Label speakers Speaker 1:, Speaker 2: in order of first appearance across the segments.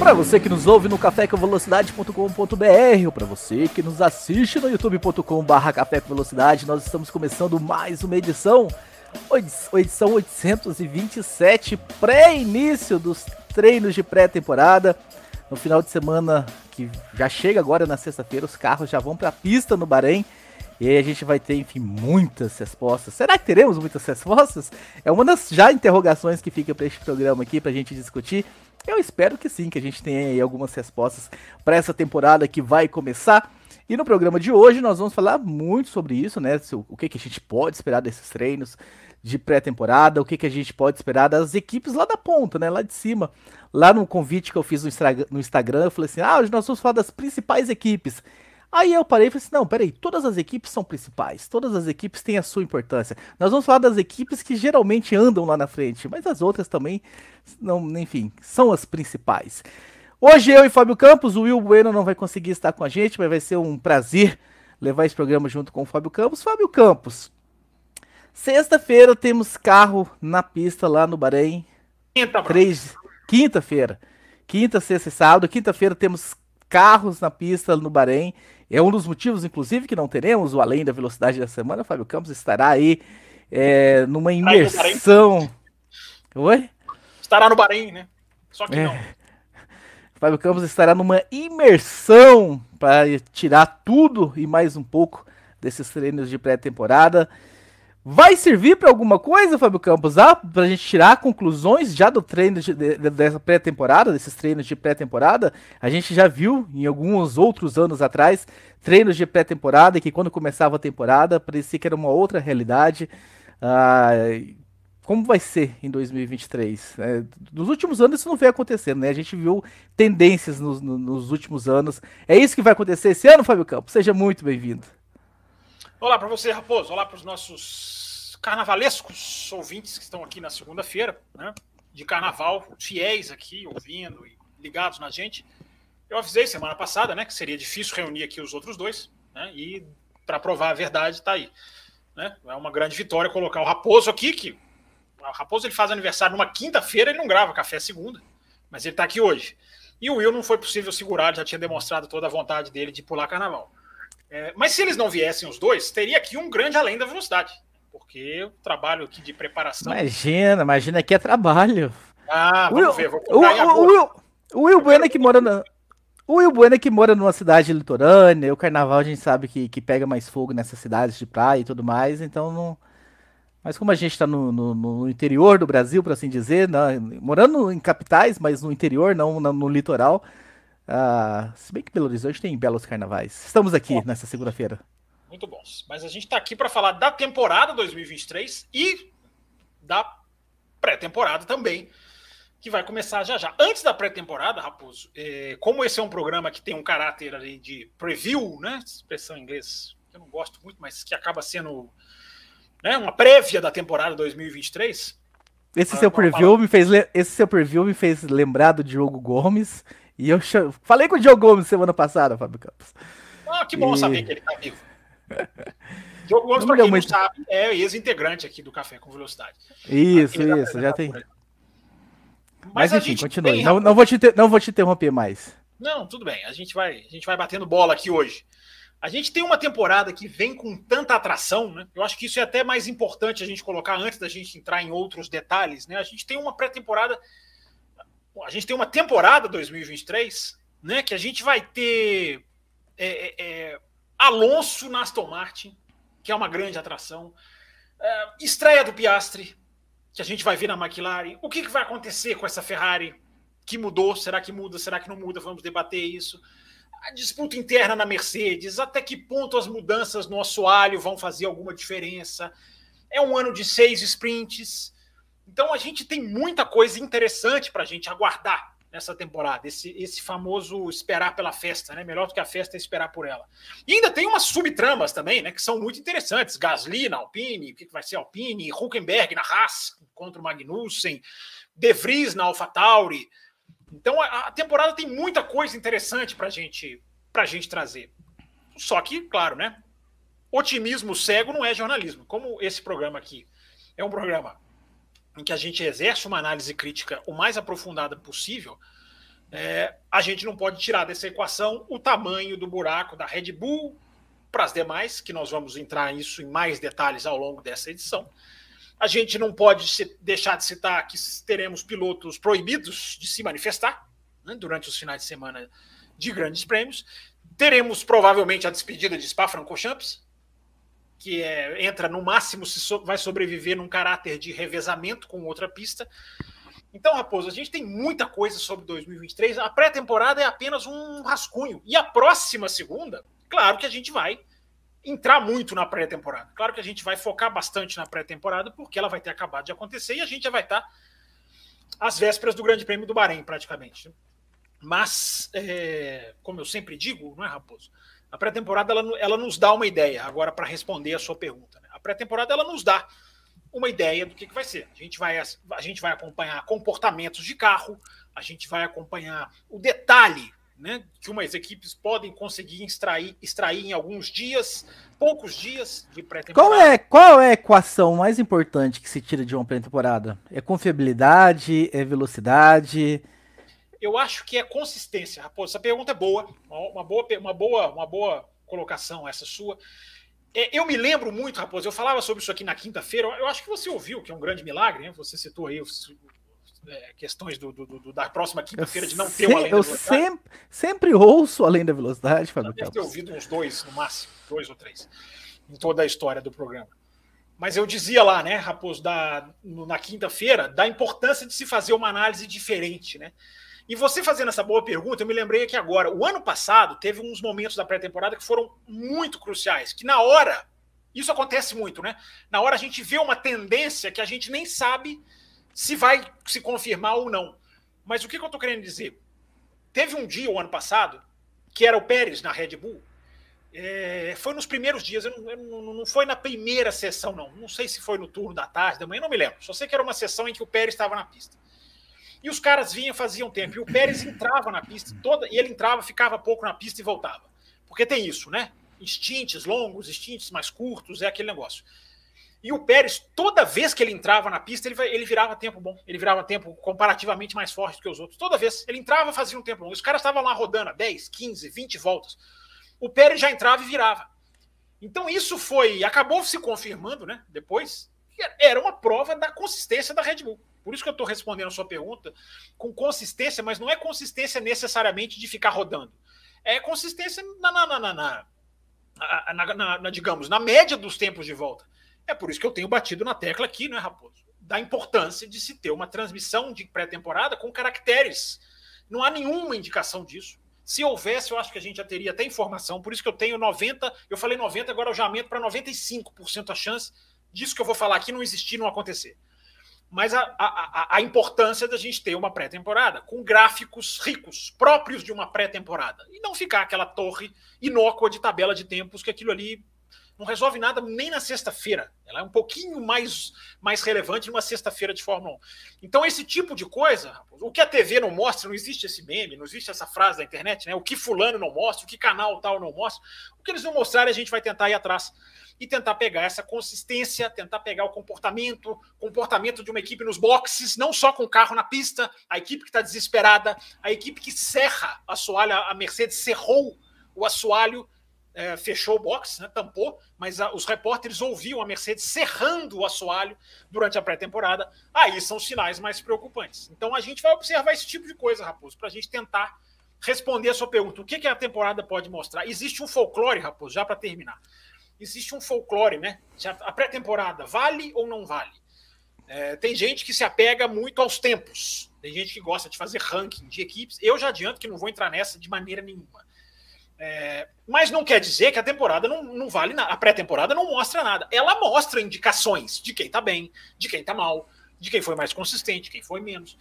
Speaker 1: Para você que nos ouve no cafécomvelocidade.com.br ou para você que nos assiste no youtube.com.br nós estamos começando mais uma edição, edição 827, pré-início dos treinos de pré-temporada. No final de semana que já chega agora na sexta-feira, os carros já vão para a pista no Bahrein. E aí a gente vai ter, enfim, muitas respostas. Será que teremos muitas respostas? É uma das já interrogações que fica para este programa aqui, para a gente discutir. Eu espero que sim, que a gente tenha aí algumas respostas para essa temporada que vai começar. E no programa de hoje nós vamos falar muito sobre isso, né? O que, que a gente pode esperar desses treinos de pré-temporada, o que, que a gente pode esperar das equipes lá da ponta, né? Lá de cima. Lá no convite que eu fiz no Instagram, eu falei assim: ah, hoje nós vamos falar das principais equipes. Aí eu parei e falei assim: não, peraí, todas as equipes são principais, todas as equipes têm a sua importância. Nós vamos falar das equipes que geralmente andam lá na frente, mas as outras também, não, enfim, são as principais. Hoje eu e Fábio Campos, o Will Bueno não vai conseguir estar com a gente, mas vai ser um prazer levar esse programa junto com o Fábio Campos. Fábio Campos, sexta-feira temos carro na pista lá no Bahrein. Quinta, Três... Quinta-feira. Quinta, sexta e sábado. Quinta-feira temos carros na pista no Bahrein. É um dos motivos, inclusive, que não teremos o Além da Velocidade da Semana. Fábio Campos estará aí é, numa imersão. Oi?
Speaker 2: Estará no Bahrein, né? Só que é. não.
Speaker 1: Fábio Campos estará numa imersão para tirar tudo e mais um pouco desses treinos de pré-temporada. Vai servir para alguma coisa, Fábio Campos? Para a gente tirar conclusões já do treino de, de, dessa pré-temporada, desses treinos de pré-temporada? A gente já viu em alguns outros anos atrás treinos de pré-temporada que quando começava a temporada parecia que era uma outra realidade. Ah, como vai ser em 2023? É, nos últimos anos isso não veio acontecendo, né? A gente viu tendências nos, nos últimos anos. É isso que vai acontecer esse ano, Fábio Campos? Seja muito bem-vindo.
Speaker 2: Olá para você, Raposo. Olá para os nossos carnavalescos ouvintes que estão aqui na segunda-feira, né? De carnaval, fiéis aqui, ouvindo e ligados na gente. Eu avisei semana passada, né, que seria difícil reunir aqui os outros dois, né? E para provar a verdade, está aí. Né? É uma grande vitória colocar o Raposo aqui, que o Raposo ele faz aniversário numa quinta-feira, ele não grava café segunda, mas ele está aqui hoje. E o Will não foi possível segurar, já tinha demonstrado toda a vontade dele de pular carnaval. É, mas se eles não viessem os dois, teria aqui um grande além da velocidade. Porque o trabalho aqui de preparação.
Speaker 1: Imagina, imagina que é trabalho.
Speaker 2: Ah, vamos Will, ver. Vou
Speaker 1: o, o, Will, o Will Bueno que mora na. O Will Bueno que mora numa cidade litorânea, o carnaval a gente sabe que, que pega mais fogo nessas cidades de praia e tudo mais, então não. Mas como a gente está no, no, no, interior do Brasil, por assim dizer, né, morando em capitais, mas no interior, não no, no litoral, ah, se bem que Belo Horizonte tem belos carnavais. Estamos aqui Bom, nessa segunda-feira.
Speaker 2: Muito bons. Mas a gente está aqui para falar da temporada 2023 e da pré-temporada também, que vai começar já já. Antes da pré-temporada, Raposo, é, como esse é um programa que tem um caráter ali de preview, né? Expressão em inglês que eu não gosto muito, mas que acaba sendo né, uma prévia da temporada 2023.
Speaker 1: Esse seu preview me fez esse seu preview me fez lembrar do Diogo Gomes e eu falei com o Diogo Gomes semana passada, Fábio Campos.
Speaker 2: Ah, que bom e... saber que ele tá vivo. Diogo Gomes, para quem muito... não sabe, é ex-integrante aqui do Café com Velocidade.
Speaker 1: Isso, isso, já tem. Mas, Mas enfim, continue. Tem... Não, não, vou te ter, não vou te interromper mais.
Speaker 2: Não, tudo bem. A gente vai, a gente vai batendo bola aqui hoje. A gente tem uma temporada que vem com tanta atração, né? Eu acho que isso é até mais importante a gente colocar antes da gente entrar em outros detalhes, né? A gente tem uma pré-temporada a gente tem uma temporada 2023, né? Que a gente vai ter é, é, é, Alonso na Aston Martin, que é uma grande atração. É, estreia do Piastri, que a gente vai ver na McLaren. O que, que vai acontecer com essa Ferrari que mudou? Será que muda? Será que não muda? Vamos debater isso. A disputa interna na Mercedes, até que ponto as mudanças no assoalho vão fazer alguma diferença? É um ano de seis sprints. Então a gente tem muita coisa interessante para a gente aguardar nessa temporada, esse, esse famoso esperar pela festa, né? Melhor do que a festa é esperar por ela. E ainda tem umas subtramas também, né? Que são muito interessantes. Gasly na Alpine, o que vai ser Alpine, Huckenberg na Haas contra o Magnussen, De Vries na AlphaTauri. Então a, a temporada tem muita coisa interessante para gente, a gente trazer. Só que, claro, né? Otimismo cego não é jornalismo. Como esse programa aqui é um programa em que a gente exerce uma análise crítica o mais aprofundada possível, é, a gente não pode tirar dessa equação o tamanho do buraco da Red Bull para as demais, que nós vamos entrar nisso em mais detalhes ao longo dessa edição. A gente não pode deixar de citar que teremos pilotos proibidos de se manifestar né, durante os finais de semana de grandes prêmios. Teremos provavelmente a despedida de Spa-Francorchamps, que é, entra no máximo se so, vai sobreviver num caráter de revezamento com outra pista. Então, Raposo, a gente tem muita coisa sobre 2023. A pré-temporada é apenas um rascunho. E a próxima segunda, claro que a gente vai entrar muito na pré-temporada. Claro que a gente vai focar bastante na pré-temporada, porque ela vai ter acabado de acontecer e a gente já vai estar às vésperas do Grande Prêmio do Bahrein, praticamente. Mas, é, como eu sempre digo, não é, Raposo? A pré-temporada ela, ela nos dá uma ideia, agora para responder a sua pergunta. Né? A pré-temporada ela nos dá uma ideia do que, que vai ser. A gente vai, a gente vai acompanhar comportamentos de carro, a gente vai acompanhar o detalhe né, que umas equipes podem conseguir extrair, extrair em alguns dias, poucos dias de pré-temporada.
Speaker 1: Qual é, qual é a equação mais importante que se tira de uma pré-temporada? É confiabilidade? É velocidade?
Speaker 2: Eu acho que é consistência, Raposo. Essa pergunta é boa, uma boa, uma boa, uma boa colocação essa sua. É, eu me lembro muito, Raposo, eu falava sobre isso aqui na quinta-feira, eu acho que você ouviu, que é um grande milagre, né? Você citou aí os, é, questões do, do, do, da próxima quinta-feira de não ter uma
Speaker 1: além Eu sempre, sempre ouço além da velocidade,
Speaker 2: Fábio Deve ter ouvido uns dois, no máximo, dois ou três, em toda a história do programa. Mas eu dizia lá, né, Raposo, da, no, na quinta-feira, da importância de se fazer uma análise diferente, né? E você fazendo essa boa pergunta, eu me lembrei aqui agora. O ano passado teve uns momentos da pré-temporada que foram muito cruciais, que na hora, isso acontece muito, né? Na hora a gente vê uma tendência que a gente nem sabe se vai se confirmar ou não. Mas o que, que eu estou querendo dizer? Teve um dia, o ano passado, que era o Pérez na Red Bull. É, foi nos primeiros dias, eu não, eu não, não, foi na primeira sessão, não. Não sei se foi no turno da tarde, da manhã, não me lembro. Só sei que era uma sessão em que o Pérez estava na pista. E os caras vinham, faziam tempo. E o Pérez entrava na pista toda, e ele entrava, ficava pouco na pista e voltava. Porque tem isso, né? Instintes longos, instintes mais curtos, é aquele negócio. E o Pérez, toda vez que ele entrava na pista, ele, ele virava tempo bom. Ele virava tempo comparativamente mais forte que os outros. Toda vez. Ele entrava fazia um tempo bom. Os caras estavam lá rodando 10, 15, 20 voltas. O Pérez já entrava e virava. Então isso foi. Acabou se confirmando, né? Depois. Era uma prova da consistência da Red Bull. Por isso que eu estou respondendo a sua pergunta com consistência, mas não é consistência necessariamente de ficar rodando. É consistência na, na, na, na, na digamos, na média dos tempos de volta. É por isso que eu tenho batido na tecla aqui, não é, Raposo? Da importância de se ter uma transmissão de pré-temporada com caracteres. Não há nenhuma indicação disso. Se houvesse, eu acho que a gente já teria até informação. Por isso que eu tenho 90, eu falei 90, agora eu já aumento para 95% a chance disso que eu vou falar aqui não existir, não acontecer mas a, a, a importância da gente ter uma pré-temporada com gráficos ricos, próprios de uma pré-temporada, e não ficar aquela torre inócua de tabela de tempos que aquilo ali não resolve nada nem na sexta-feira. Ela é um pouquinho mais, mais relevante numa sexta-feira de Fórmula 1. Então, esse tipo de coisa, o que a TV não mostra, não existe esse meme, não existe essa frase da internet, né? O que fulano não mostra, o que canal tal não mostra. O que eles não mostrarem, a gente vai tentar ir atrás e tentar pegar essa consistência, tentar pegar o comportamento, comportamento de uma equipe nos boxes, não só com o carro na pista, a equipe que está desesperada, a equipe que serra a assoalho, a Mercedes cerrou o assoalho, é, fechou o box, né, tampou, mas a, os repórteres ouviam a Mercedes serrando o assoalho durante a pré-temporada. Aí são sinais mais preocupantes. Então a gente vai observar esse tipo de coisa, Raposo, para a gente tentar responder a sua pergunta. O que, que a temporada pode mostrar? Existe um folclore, Raposo, já para terminar existe um folclore, né? A pré-temporada vale ou não vale? É, tem gente que se apega muito aos tempos. Tem gente que gosta de fazer ranking de equipes. Eu já adianto que não vou entrar nessa de maneira nenhuma. É, mas não quer dizer que a temporada não, não vale nada. A pré-temporada não mostra nada. Ela mostra indicações de quem tá bem, de quem tá mal, de quem foi mais consistente, quem foi menos.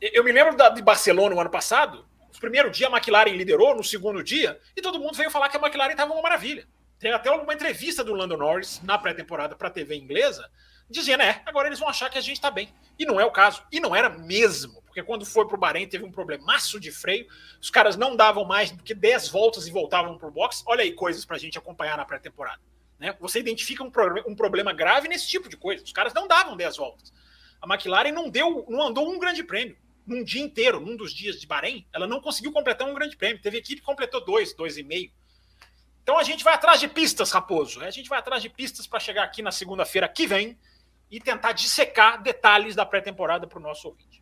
Speaker 2: eu me lembro da, de Barcelona no ano passado. No primeiro dia a McLaren liderou, no segundo dia, e todo mundo veio falar que a McLaren estava uma maravilha. Tem até uma entrevista do Lando Norris na pré-temporada para a TV inglesa, dizendo, é, agora eles vão achar que a gente está bem. E não é o caso. E não era mesmo, porque quando foi para o Bahrein teve um problemaço de freio, os caras não davam mais do que 10 voltas e voltavam para o box. Olha aí coisas para a gente acompanhar na pré-temporada. Né? Você identifica um, pro, um problema grave nesse tipo de coisa. Os caras não davam 10 voltas. A McLaren não deu, não andou um grande prêmio num dia inteiro, num dos dias de Bahrein, ela não conseguiu completar um grande prêmio. Teve equipe que completou dois, dois e meio. Então a gente vai atrás de pistas, Raposo. A gente vai atrás de pistas para chegar aqui na segunda-feira que vem e tentar dissecar detalhes da pré-temporada para o nosso ouvinte.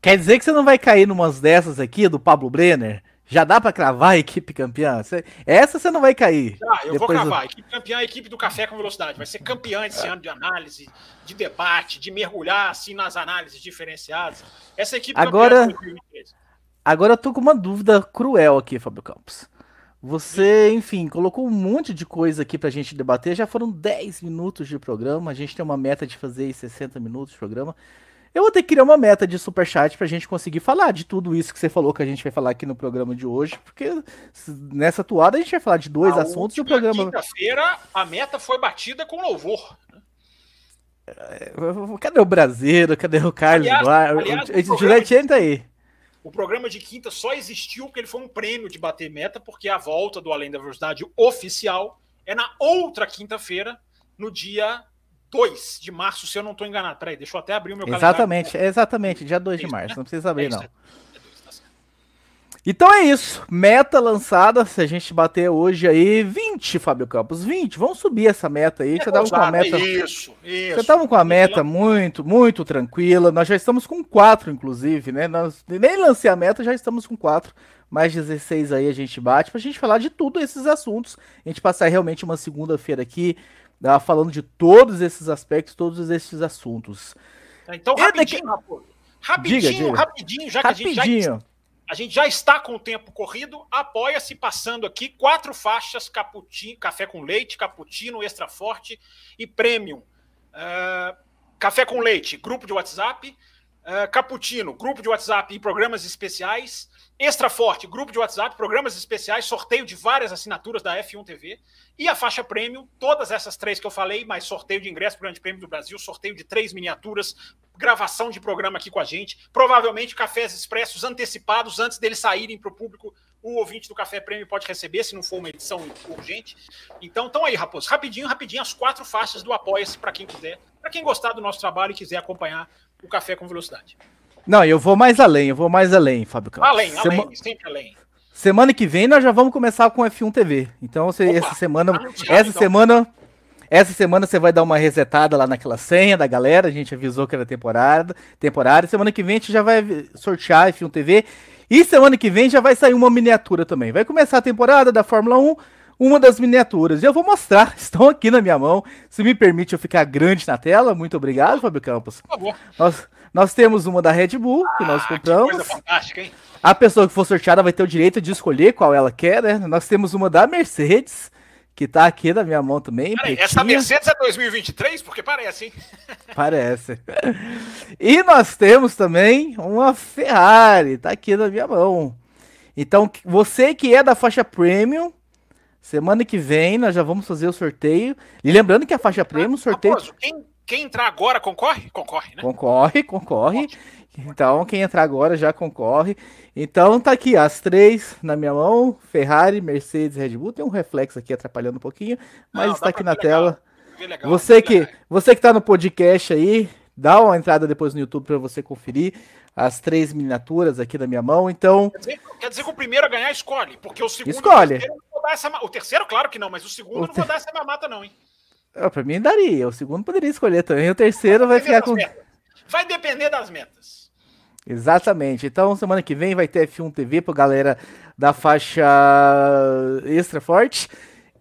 Speaker 1: Quer dizer que você não vai cair numas dessas aqui do Pablo Brenner? Já dá para cravar a equipe campeã? Essa você não vai cair.
Speaker 2: Ah, eu vou cravar. Do... Equipe campeã é a equipe do Café com Velocidade. Vai ser campeã esse é. ano de análise, de debate, de mergulhar assim nas análises diferenciadas. Essa equipe
Speaker 1: agora, agora eu tô com uma dúvida cruel aqui, Fábio Campos. Você, enfim, colocou um monte de coisa aqui pra gente debater. Já foram 10 minutos de programa. A gente tem uma meta de fazer 60 minutos de programa. Eu vou ter que criar uma meta de superchat pra gente conseguir falar de tudo isso que você falou que a gente vai falar aqui no programa de hoje, porque nessa toada a gente vai falar de dois a assuntos e o programa.
Speaker 2: Quinta-feira a meta foi batida com louvor.
Speaker 1: É, cadê o brasileiro? Cadê o Carlos? Aliás, aliás, o Juliette tá aí.
Speaker 2: O programa de quinta só existiu porque ele foi um prêmio de bater meta, porque a volta do Além da Velocidade oficial é na outra quinta-feira, no dia 2 de março, se eu não estou enganado. Peraí, deixa eu até abrir o meu
Speaker 1: exatamente, calendário. Exatamente, dia 2 de março. Né? Não precisa abrir, é não. Então é isso. Meta lançada. Se a gente bater hoje aí 20, Fábio Campos. 20. Vamos subir essa meta aí. É Você tava com a meta.
Speaker 2: Isso, isso.
Speaker 1: Você tava com a meta muito, muito tranquila. Nós já estamos com 4, inclusive, né? Nós nem lancei a meta, já estamos com 4. Mais 16 aí a gente bate pra gente falar de tudo esses assuntos. A gente passar realmente uma segunda-feira aqui né, falando de todos esses aspectos, todos esses assuntos.
Speaker 2: Então, rapidinho, daqui... rapidinho, diga, diga. rapidinho, já rapidinho. que a gente já, a gente já está com o tempo corrido, apoia-se passando aqui quatro faixas cappuccino, café com leite, cappuccino, extra forte e premium. Uh, café com leite, grupo de WhatsApp, uh, cappuccino, grupo de WhatsApp e programas especiais. Extra Forte, grupo de WhatsApp, programas especiais, sorteio de várias assinaturas da F1 TV e a faixa Premium, todas essas três que eu falei, mais sorteio de ingresso para o Grande Prêmio do Brasil, sorteio de três miniaturas, gravação de programa aqui com a gente, provavelmente cafés expressos antecipados antes deles saírem para o público. O ouvinte do Café Prêmio pode receber, se não for uma edição urgente. Então, estão aí, Raposo. Rapidinho, rapidinho, as quatro faixas do Apoia-se para quem quiser, para quem gostar do nosso trabalho e quiser acompanhar o Café com Velocidade.
Speaker 1: Não, eu vou mais além, eu vou mais além, Fábio
Speaker 2: Campos. Além, Sema... além, sempre além.
Speaker 1: Semana que vem nós já vamos começar com F1 TV. Então Opa, essa semana, essa então. semana, essa semana você vai dar uma resetada lá naquela senha da galera. A gente avisou que era temporada, temporada. Semana que vem a gente já vai sortear F1 TV. E semana que vem já vai sair uma miniatura também. Vai começar a temporada da Fórmula 1 uma das miniaturas. E eu vou mostrar, estão aqui na minha mão. Se me permite eu ficar grande na tela, muito obrigado, Fábio Campos. Por favor. Nós, nós temos uma da Red Bull, que nós ah, compramos. Que coisa fantástica, hein? A pessoa que for sorteada vai ter o direito de escolher qual ela quer, né? Nós temos uma da Mercedes, que tá aqui na minha mão também.
Speaker 2: Peraí, essa Mercedes é 2023? Porque parece, hein?
Speaker 1: Parece. E nós temos também uma Ferrari, tá aqui na minha mão. Então, você que é da faixa Premium, semana que vem nós já vamos fazer o sorteio. E lembrando que a faixa Premium, sorteio.
Speaker 2: quem, quem entrar agora concorre? Concorre, né?
Speaker 1: Concorre, concorre. Então, quem entrar agora já concorre. Então, tá aqui as três na minha mão: Ferrari, Mercedes, Red Bull. Tem um reflexo aqui atrapalhando um pouquinho, mas Não, está aqui na tela. Legal, você que você que tá no podcast aí, dá uma entrada depois no YouTube para você conferir as três miniaturas aqui na minha mão. Então,
Speaker 2: quer dizer, quer dizer que o primeiro a ganhar escolhe, porque o segundo
Speaker 1: escolhe. O terceiro,
Speaker 2: essa, o terceiro claro que não, mas o segundo o não vou dar essa mamata não, hein?
Speaker 1: Ah, pra mim daria. O segundo poderia escolher também. O terceiro vai, vai ficar com.
Speaker 2: Metas. Vai depender das metas.
Speaker 1: Exatamente. Então, semana que vem vai ter F1 TV pra galera da faixa extra forte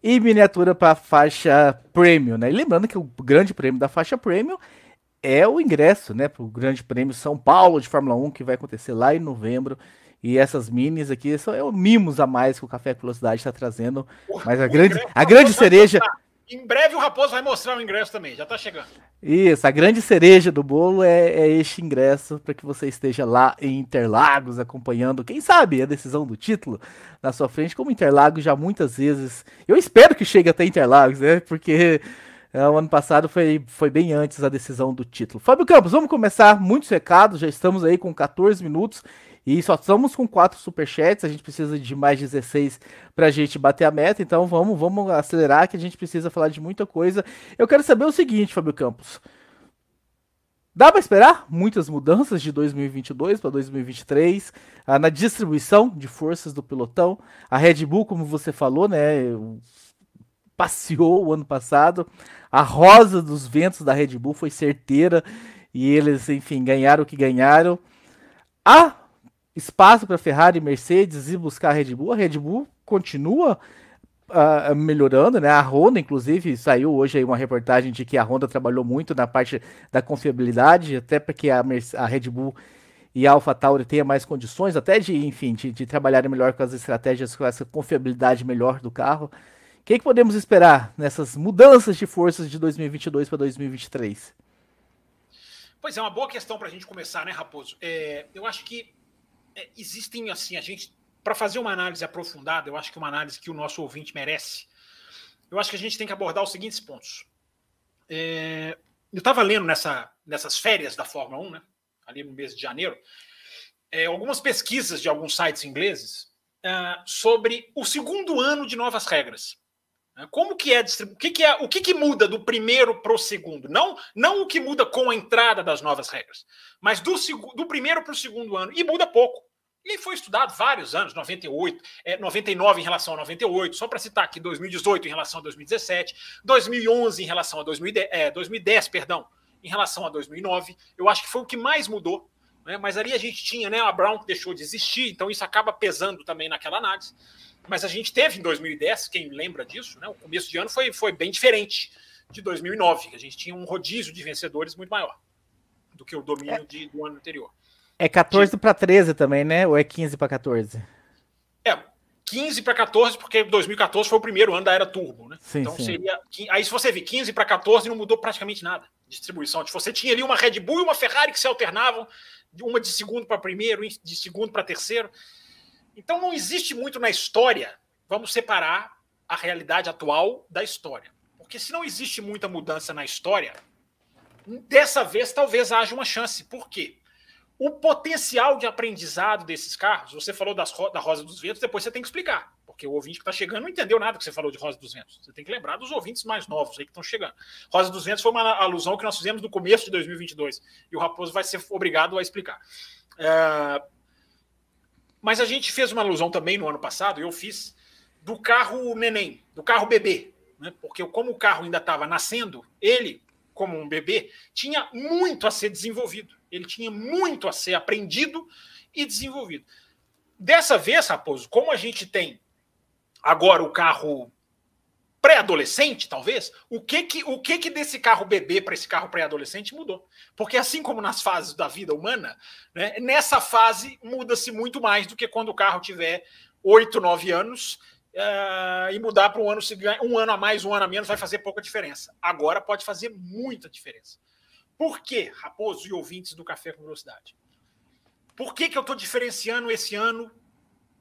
Speaker 1: e miniatura para faixa premium, né? E lembrando que o grande prêmio da faixa premium é o ingresso, né, para o Grande Prêmio São Paulo de Fórmula 1 que vai acontecer lá em novembro. E essas minis aqui são é o mimos a mais que o Café Velocidade está trazendo. Mas a grande, a grande cereja,
Speaker 2: Em breve o Raposo vai mostrar o ingresso também, já está chegando.
Speaker 1: Isso, a grande cereja do bolo é, é este ingresso para que você esteja lá em Interlagos acompanhando, quem sabe, a decisão do título na sua frente, como Interlagos já muitas vezes. Eu espero que chegue até Interlagos, né? Porque é, o ano passado foi, foi bem antes da decisão do título. Fábio Campos, vamos começar muitos recados, já estamos aí com 14 minutos. E só estamos com quatro superchats, a gente precisa de mais 16 para a gente bater a meta, então vamos, vamos acelerar que a gente precisa falar de muita coisa. Eu quero saber o seguinte, Fábio Campos. Dá para esperar muitas mudanças de 2022 para 2023 ah, na distribuição de forças do pelotão. A Red Bull, como você falou, né, passeou o ano passado. A rosa dos ventos da Red Bull foi certeira e eles, enfim, ganharam o que ganharam. A espaço para Ferrari Mercedes e buscar a Red Bull. A Red Bull continua uh, melhorando, né? A Honda, inclusive, saiu hoje aí uma reportagem de que a Honda trabalhou muito na parte da confiabilidade, até para que a, a, Red Bull e a AlphaTauri tenham mais condições, até de, enfim, de, de trabalharem melhor com as estratégias, com essa confiabilidade melhor do carro. O que, que podemos esperar nessas mudanças de forças de 2022 para 2023?
Speaker 2: Pois é, uma boa questão para a gente começar, né, Raposo? É, eu acho que é, existem assim, a gente para fazer uma análise aprofundada, eu acho que uma análise que o nosso ouvinte merece, eu acho que a gente tem que abordar os seguintes pontos. É, eu estava lendo nessa, nessas férias da Fórmula 1, né, ali no mês de janeiro, é, algumas pesquisas de alguns sites ingleses é, sobre o segundo ano de novas regras. Né, como que é o que, que é o que, que muda do primeiro para o segundo? Não, não o que muda com a entrada das novas regras, mas do, do primeiro para o segundo ano. E muda pouco. E foi estudado vários anos, 98, é, 99 em relação a 98, só para citar aqui, 2018 em relação a 2017, 2011 em relação a 2010, é, 2010, perdão, em relação a 2009. Eu acho que foi o que mais mudou. Né? Mas ali a gente tinha né, a Brown que deixou de existir, então isso acaba pesando também naquela análise. Mas a gente teve em 2010, quem lembra disso, né, o começo de ano foi, foi bem diferente de 2009, que a gente tinha um rodízio de vencedores muito maior do que o domínio é. de, do ano anterior.
Speaker 1: É 14 para 13 também, né? Ou é 15 para 14?
Speaker 2: É, 15 para 14, porque 2014 foi o primeiro ano da era turbo, né?
Speaker 1: Sim,
Speaker 2: então
Speaker 1: sim.
Speaker 2: seria. Aí, se você ver 15 para 14, não mudou praticamente nada de distribuição. Tipo, você tinha ali uma Red Bull e uma Ferrari que se alternavam, uma de segundo para primeiro, de segundo para terceiro. Então não existe muito na história. Vamos separar a realidade atual da história. Porque se não existe muita mudança na história, dessa vez talvez haja uma chance. Por quê? O potencial de aprendizado desses carros, você falou das, da Rosa dos Ventos, depois você tem que explicar, porque o ouvinte que está chegando não entendeu nada que você falou de Rosa dos Ventos. Você tem que lembrar dos ouvintes mais novos aí que estão chegando. Rosa dos Ventos foi uma alusão que nós fizemos no começo de 2022 e o Raposo vai ser obrigado a explicar. É... Mas a gente fez uma alusão também no ano passado, eu fiz, do carro neném, do carro bebê, né? porque como o carro ainda estava nascendo, ele, como um bebê, tinha muito a ser desenvolvido. Ele tinha muito a ser aprendido e desenvolvido. Dessa vez, Raposo, como a gente tem agora o carro pré-adolescente, talvez, o que que o que que desse carro bebê para esse carro pré-adolescente mudou? Porque assim como nas fases da vida humana, né, nessa fase muda-se muito mais do que quando o carro tiver 8, 9 anos uh, e mudar para um ano um ano a mais, um ano a menos vai fazer pouca diferença. Agora pode fazer muita diferença. Por que, Raposo e ouvintes do Café com Velocidade? Por que, que eu estou diferenciando esse ano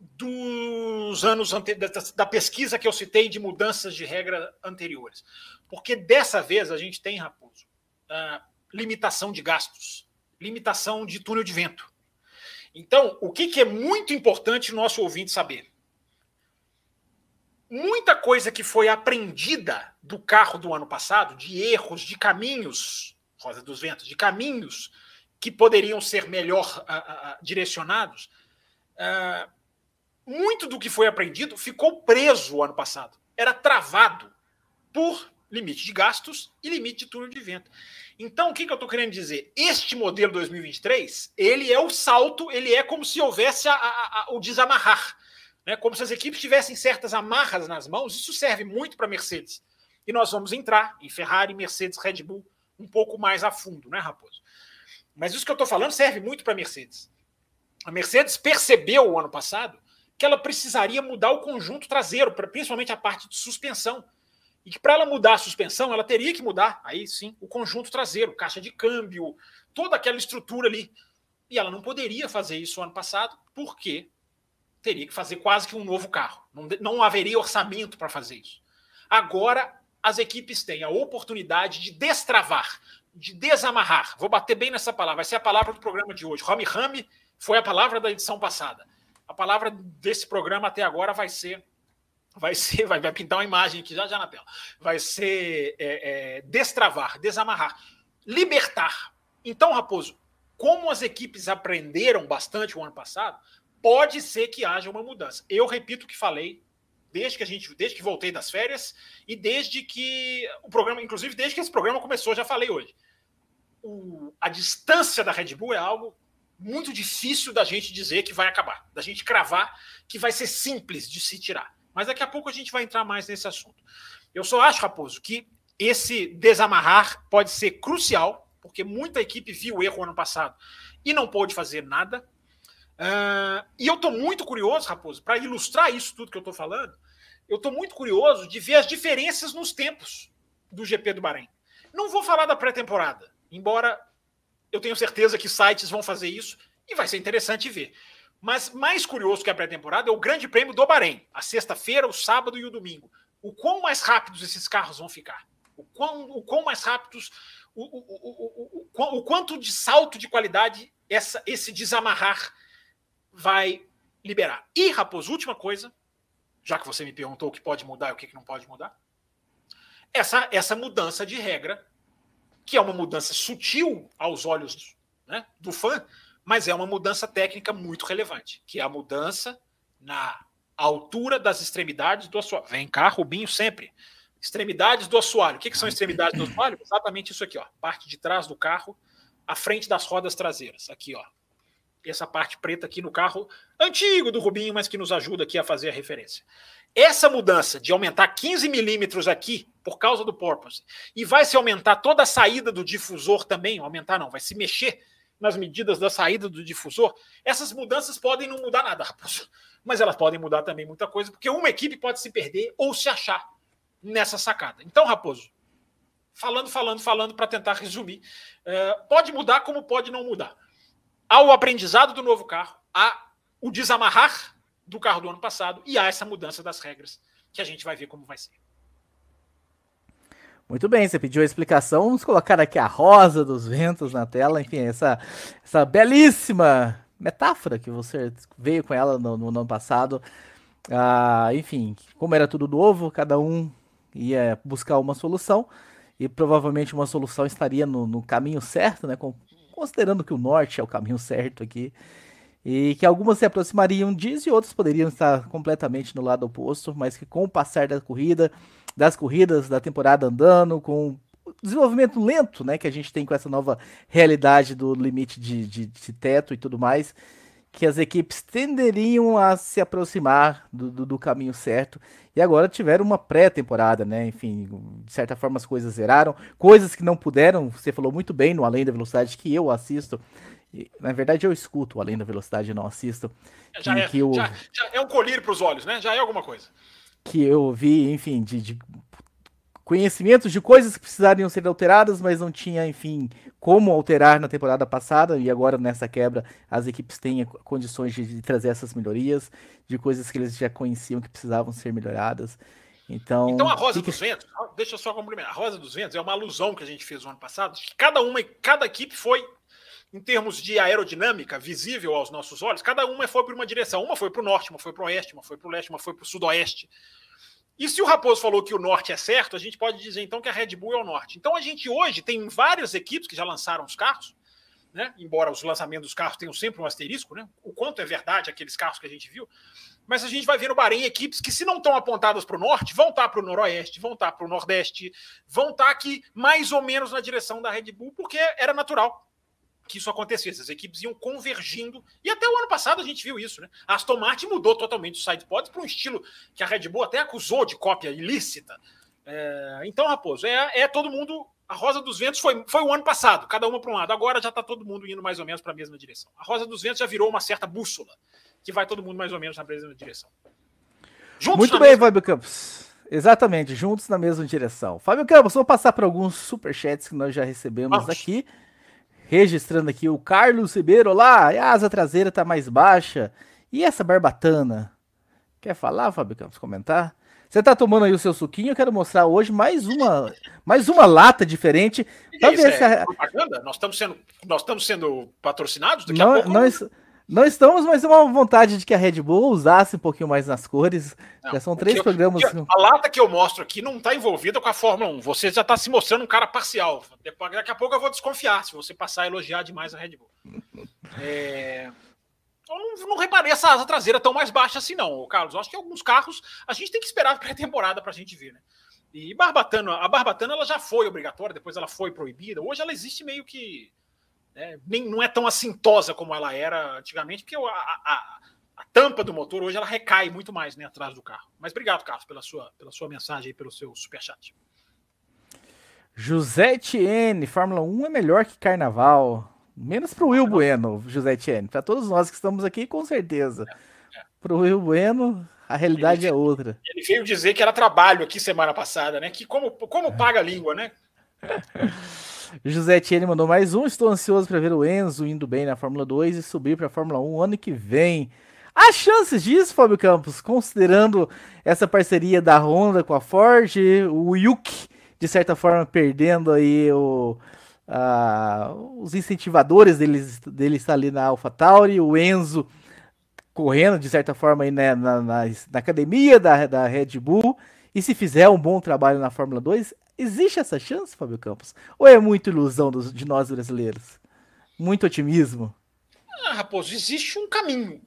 Speaker 2: dos anos ante... da pesquisa que eu citei de mudanças de regra anteriores? Porque dessa vez a gente tem, Raposo, uh, limitação de gastos, limitação de túnel de vento. Então, o que, que é muito importante nosso ouvinte saber? Muita coisa que foi aprendida do carro do ano passado, de erros, de caminhos Rosa dos Ventos, de caminhos que poderiam ser melhor uh, uh, direcionados, uh, muito do que foi aprendido ficou preso o ano passado. Era travado por limite de gastos e limite de túnel de vento. Então, o que, que eu estou querendo dizer? Este modelo 2023, ele é o salto, ele é como se houvesse a, a, a, o desamarrar. Né? Como se as equipes tivessem certas amarras nas mãos. Isso serve muito para Mercedes. E nós vamos entrar em Ferrari, Mercedes, Red Bull, um pouco mais a fundo, né, Raposo? Mas isso que eu estou falando serve muito para a Mercedes. A Mercedes percebeu o ano passado que ela precisaria mudar o conjunto traseiro, principalmente a parte de suspensão. e que para ela mudar a suspensão, ela teria que mudar, aí sim, o conjunto traseiro, caixa de câmbio, toda aquela estrutura ali. E ela não poderia fazer isso ano passado, porque teria que fazer quase que um novo carro. Não, não haveria orçamento para fazer isso. Agora, as equipes têm a oportunidade de destravar, de desamarrar. Vou bater bem nessa palavra, vai ser a palavra do programa de hoje. Rami Rami foi a palavra da edição passada. A palavra desse programa até agora vai ser vai ser, vai, vai pintar uma imagem aqui já já na tela. Vai ser é, é, destravar, desamarrar, libertar. Então, Raposo, como as equipes aprenderam bastante o ano passado, pode ser que haja uma mudança. Eu repito o que falei desde que a gente, desde que voltei das férias e desde que o programa, inclusive desde que esse programa começou, já falei hoje. O, a distância da Red Bull é algo muito difícil da gente dizer que vai acabar, da gente cravar que vai ser simples de se tirar. Mas daqui a pouco a gente vai entrar mais nesse assunto. Eu só acho, Raposo, que esse desamarrar pode ser crucial, porque muita equipe viu o erro ano passado e não pôde fazer nada. Uh, e eu estou muito curioso, Raposo, para ilustrar isso tudo que eu estou falando, eu estou muito curioso de ver as diferenças nos tempos do GP do Bahrein. Não vou falar da pré-temporada, embora eu tenho certeza que sites vão fazer isso e vai ser interessante ver. Mas mais curioso que a pré-temporada é o Grande Prêmio do Bahrein, a sexta-feira, o sábado e o domingo. O quão mais rápidos esses carros vão ficar? O quão, o quão mais rápidos, o, o, o, o, quanto de salto de qualidade essa, esse desamarrar vai liberar. E, Raposo, última coisa, já que você me perguntou o que pode mudar e o que não pode mudar, essa, essa mudança de regra, que é uma mudança sutil aos olhos né, do fã, mas é uma mudança técnica muito relevante, que é a mudança na altura das extremidades do assoalho. Vem cá, Rubinho, sempre. Extremidades do assoalho. O que, que são extremidades do assoalho? Exatamente isso aqui, ó. Parte de trás do carro, à frente das rodas traseiras. Aqui, ó. Essa parte preta aqui no carro antigo do Rubinho, mas que nos ajuda aqui a fazer a referência. Essa mudança de aumentar 15 milímetros aqui, por causa do porpoise, e vai se aumentar toda a saída do difusor também, aumentar não, vai se mexer nas medidas da saída do difusor, essas mudanças podem não mudar nada, Raposo. Mas elas podem mudar também muita coisa, porque uma equipe pode se perder ou se achar nessa sacada. Então, Raposo, falando, falando, falando, para tentar resumir, é, pode mudar como pode não mudar. Há o aprendizado do novo carro, há o desamarrar do carro do ano passado e há essa mudança das regras, que a gente vai ver como vai ser.
Speaker 1: Muito bem, você pediu a explicação. Vamos colocar aqui a rosa dos ventos na tela. Enfim, essa, essa belíssima metáfora que você veio com ela no, no ano passado. Ah, enfim, como era tudo novo, cada um ia buscar uma solução e provavelmente uma solução estaria no, no caminho certo, né? Com, considerando que o norte é o caminho certo aqui e que algumas se aproximariam disso e outras poderiam estar completamente no lado oposto, mas que com o passar da corrida das corridas da temporada andando, com o desenvolvimento lento né, que a gente tem com essa nova realidade do limite de, de, de teto e tudo mais, que as equipes tenderiam a se aproximar do, do, do caminho certo. E agora tiveram uma pré-temporada, né? Enfim, de certa forma as coisas zeraram. Coisas que não puderam, você falou muito bem no Além da Velocidade, que eu assisto. Na verdade, eu escuto Além da Velocidade, não assisto.
Speaker 2: Já, é, que eu... já, já é um colírio para os olhos, né? Já é alguma coisa
Speaker 1: que eu vi, enfim, de, de conhecimentos de coisas que precisariam ser alteradas, mas não tinha, enfim, como alterar na temporada passada e agora nessa quebra as equipes têm condições de, de, trazer essas melhorias, de coisas que eles já conheciam que precisavam ser melhoradas. Então,
Speaker 2: então a Rosa que... dos Ventos, deixa eu só complementar. A Rosa dos Ventos é uma alusão que a gente fez no ano passado, que cada uma, cada equipe foi em termos de aerodinâmica visível aos nossos olhos, cada uma foi por uma direção. Uma foi para o norte, uma foi para o oeste, uma foi para o leste, uma foi para o sudoeste. E se o Raposo falou que o norte é certo, a gente pode dizer então que a Red Bull é o norte. Então a gente hoje tem várias equipes que já lançaram os carros, né? embora os lançamentos dos carros tenham sempre um asterisco, né? o quanto é verdade aqueles carros que a gente viu. Mas a gente vai ver no Bahrein equipes que, se não estão apontadas para o norte, vão estar tá para o noroeste, vão estar tá para o nordeste, vão estar tá aqui mais ou menos na direção da Red Bull, porque era natural que isso acontecesse. As equipes iam convergindo. E até o ano passado a gente viu isso, né? A Aston Martin mudou totalmente o sidepods para um estilo que a Red Bull até acusou de cópia ilícita. É, então, Raposo, é, é todo mundo. A Rosa dos Ventos foi, foi o ano passado, cada uma para um lado. Agora já está todo mundo indo mais ou menos para a mesma direção. A Rosa dos Ventos já virou uma certa bússola, que vai todo mundo mais ou menos na mesma direção.
Speaker 1: Juntos Muito bem, mesma... Fábio Campos. Exatamente, juntos na mesma direção. Fábio Campos, vou passar para alguns superchats que nós já recebemos Vamos. aqui. Registrando aqui o Carlos Ribeiro. Olá, a asa traseira tá mais baixa. E essa barbatana? Quer falar, Fábio Campos? Comentar? Você tá tomando aí o seu suquinho? Eu quero mostrar hoje mais uma, mais uma lata diferente.
Speaker 2: Pra ver é se a... propaganda? Nós estamos sendo, nós estamos sendo patrocinados?
Speaker 1: Daqui não, a pouco. Nós, não estamos, mas é uma vontade de que a Red Bull usasse um pouquinho mais nas cores. Não, já são três programas.
Speaker 2: Eu, a lata que eu mostro aqui não está envolvida com a Fórmula 1. Você já está se mostrando um cara parcial. Daqui a pouco eu vou desconfiar se você passar a elogiar demais a Red Bull. É... Eu não, reparei essa asa traseira tão mais baixa assim, não, Carlos. Eu acho que alguns carros a gente tem que esperar a pré-temporada para a gente ver, né? E Barbatana, a Barbatana ela já foi obrigatória, depois ela foi proibida. Hoje ela existe meio que né? Nem, não é tão assintosa como ela era antigamente, porque a, a, a, tampa do motor hoje ela recai muito mais né, atrás do carro. Mas obrigado, Carlos, pela sua, pela sua mensagem e pelo seu superchat.
Speaker 1: José Etienne, Fórmula 1 é melhor que Carnaval. Menos para o Will Bueno, José Etienne. Para todos nós que estamos aqui, com certeza. É, é. Para o Will Bueno, a realidade ele, é outra.
Speaker 2: Ele veio dizer que era trabalho aqui semana passada, né? Que como, como paga a língua, né?
Speaker 1: José Tiene mandou mais um. Estou ansioso para ver o Enzo indo bem na Fórmula 2 e subir para a Fórmula 1 ano que vem. Há chances disso, Fábio Campos, considerando essa parceria da Honda com a Ford, o Yuki, de certa forma, perdendo aí o, os incentivadores deles, dele estar ali na AlphaTauri, o Enzo correndo, de certa forma, aí, né, na, na, na academia da, da Red Bull. E se fizer um bom trabalho na Fórmula 2, Existe essa chance, Fábio Campos? Ou é muito ilusão dos, de nós brasileiros? Muito otimismo?
Speaker 2: Ah, Raposo, existe um caminho.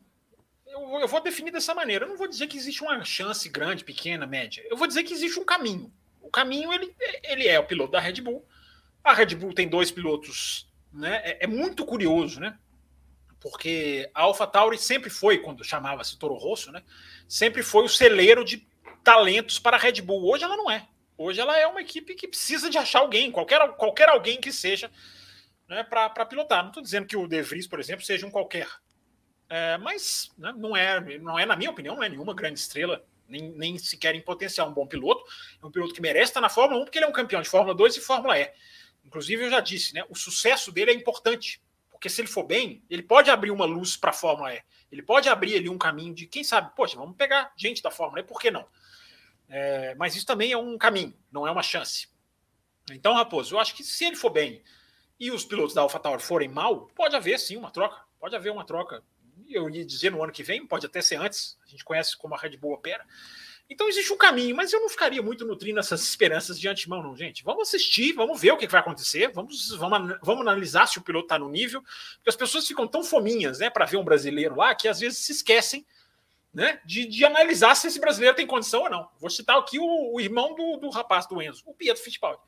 Speaker 2: Eu, eu, vou definir dessa maneira. Eu não vou dizer que existe uma chance grande, pequena, média. Eu vou dizer que existe um caminho. O caminho ele, ele é o piloto da Red Bull. A Red Bull tem dois pilotos, né? É, é muito curioso, né? Porque a AlphaTauri sempre foi, quando chamava-se Toro Rosso, né? Sempre foi o celeiro de talentos para a Red Bull. Hoje ela não é. Hoje ela é uma equipe que precisa de achar alguém, qualquer, qualquer alguém que seja, né, para pilotar. Não estou dizendo que o De Vries, por exemplo, seja um qualquer. É, mas né, não, é, não é, na minha opinião, não é nenhuma grande estrela, nem, nem sequer em potencial um bom piloto. É um piloto que merece estar na Fórmula 1, porque ele é um campeão de Fórmula 2 e Fórmula E. Inclusive, eu já disse, né, o sucesso dele é importante, porque se ele for bem, ele pode abrir uma luz para a Fórmula E. Ele pode abrir ali um caminho de, quem sabe, poxa, vamos pegar gente da Fórmula E, por que não? É, mas isso também é um caminho, não é uma chance. Então, Raposo, eu acho que se ele for bem e os pilotos da AlphaTauri forem mal, pode haver sim uma troca. Pode haver uma troca. Eu ia dizer no ano que vem, pode até ser antes. A gente conhece como a Red Bull opera. Então existe um caminho, mas eu não ficaria muito nutrindo essas esperanças de antemão, não, gente. Vamos assistir, vamos ver o que vai acontecer, vamos, vamos, vamos analisar se o piloto está no nível, porque as pessoas ficam tão fominhas né, para ver um brasileiro lá que às vezes se esquecem né, de, de, analisar se esse brasileiro tem condição ou não. Vou citar aqui o, o irmão do, do, rapaz do Enzo, o Pietro Fittipaldi.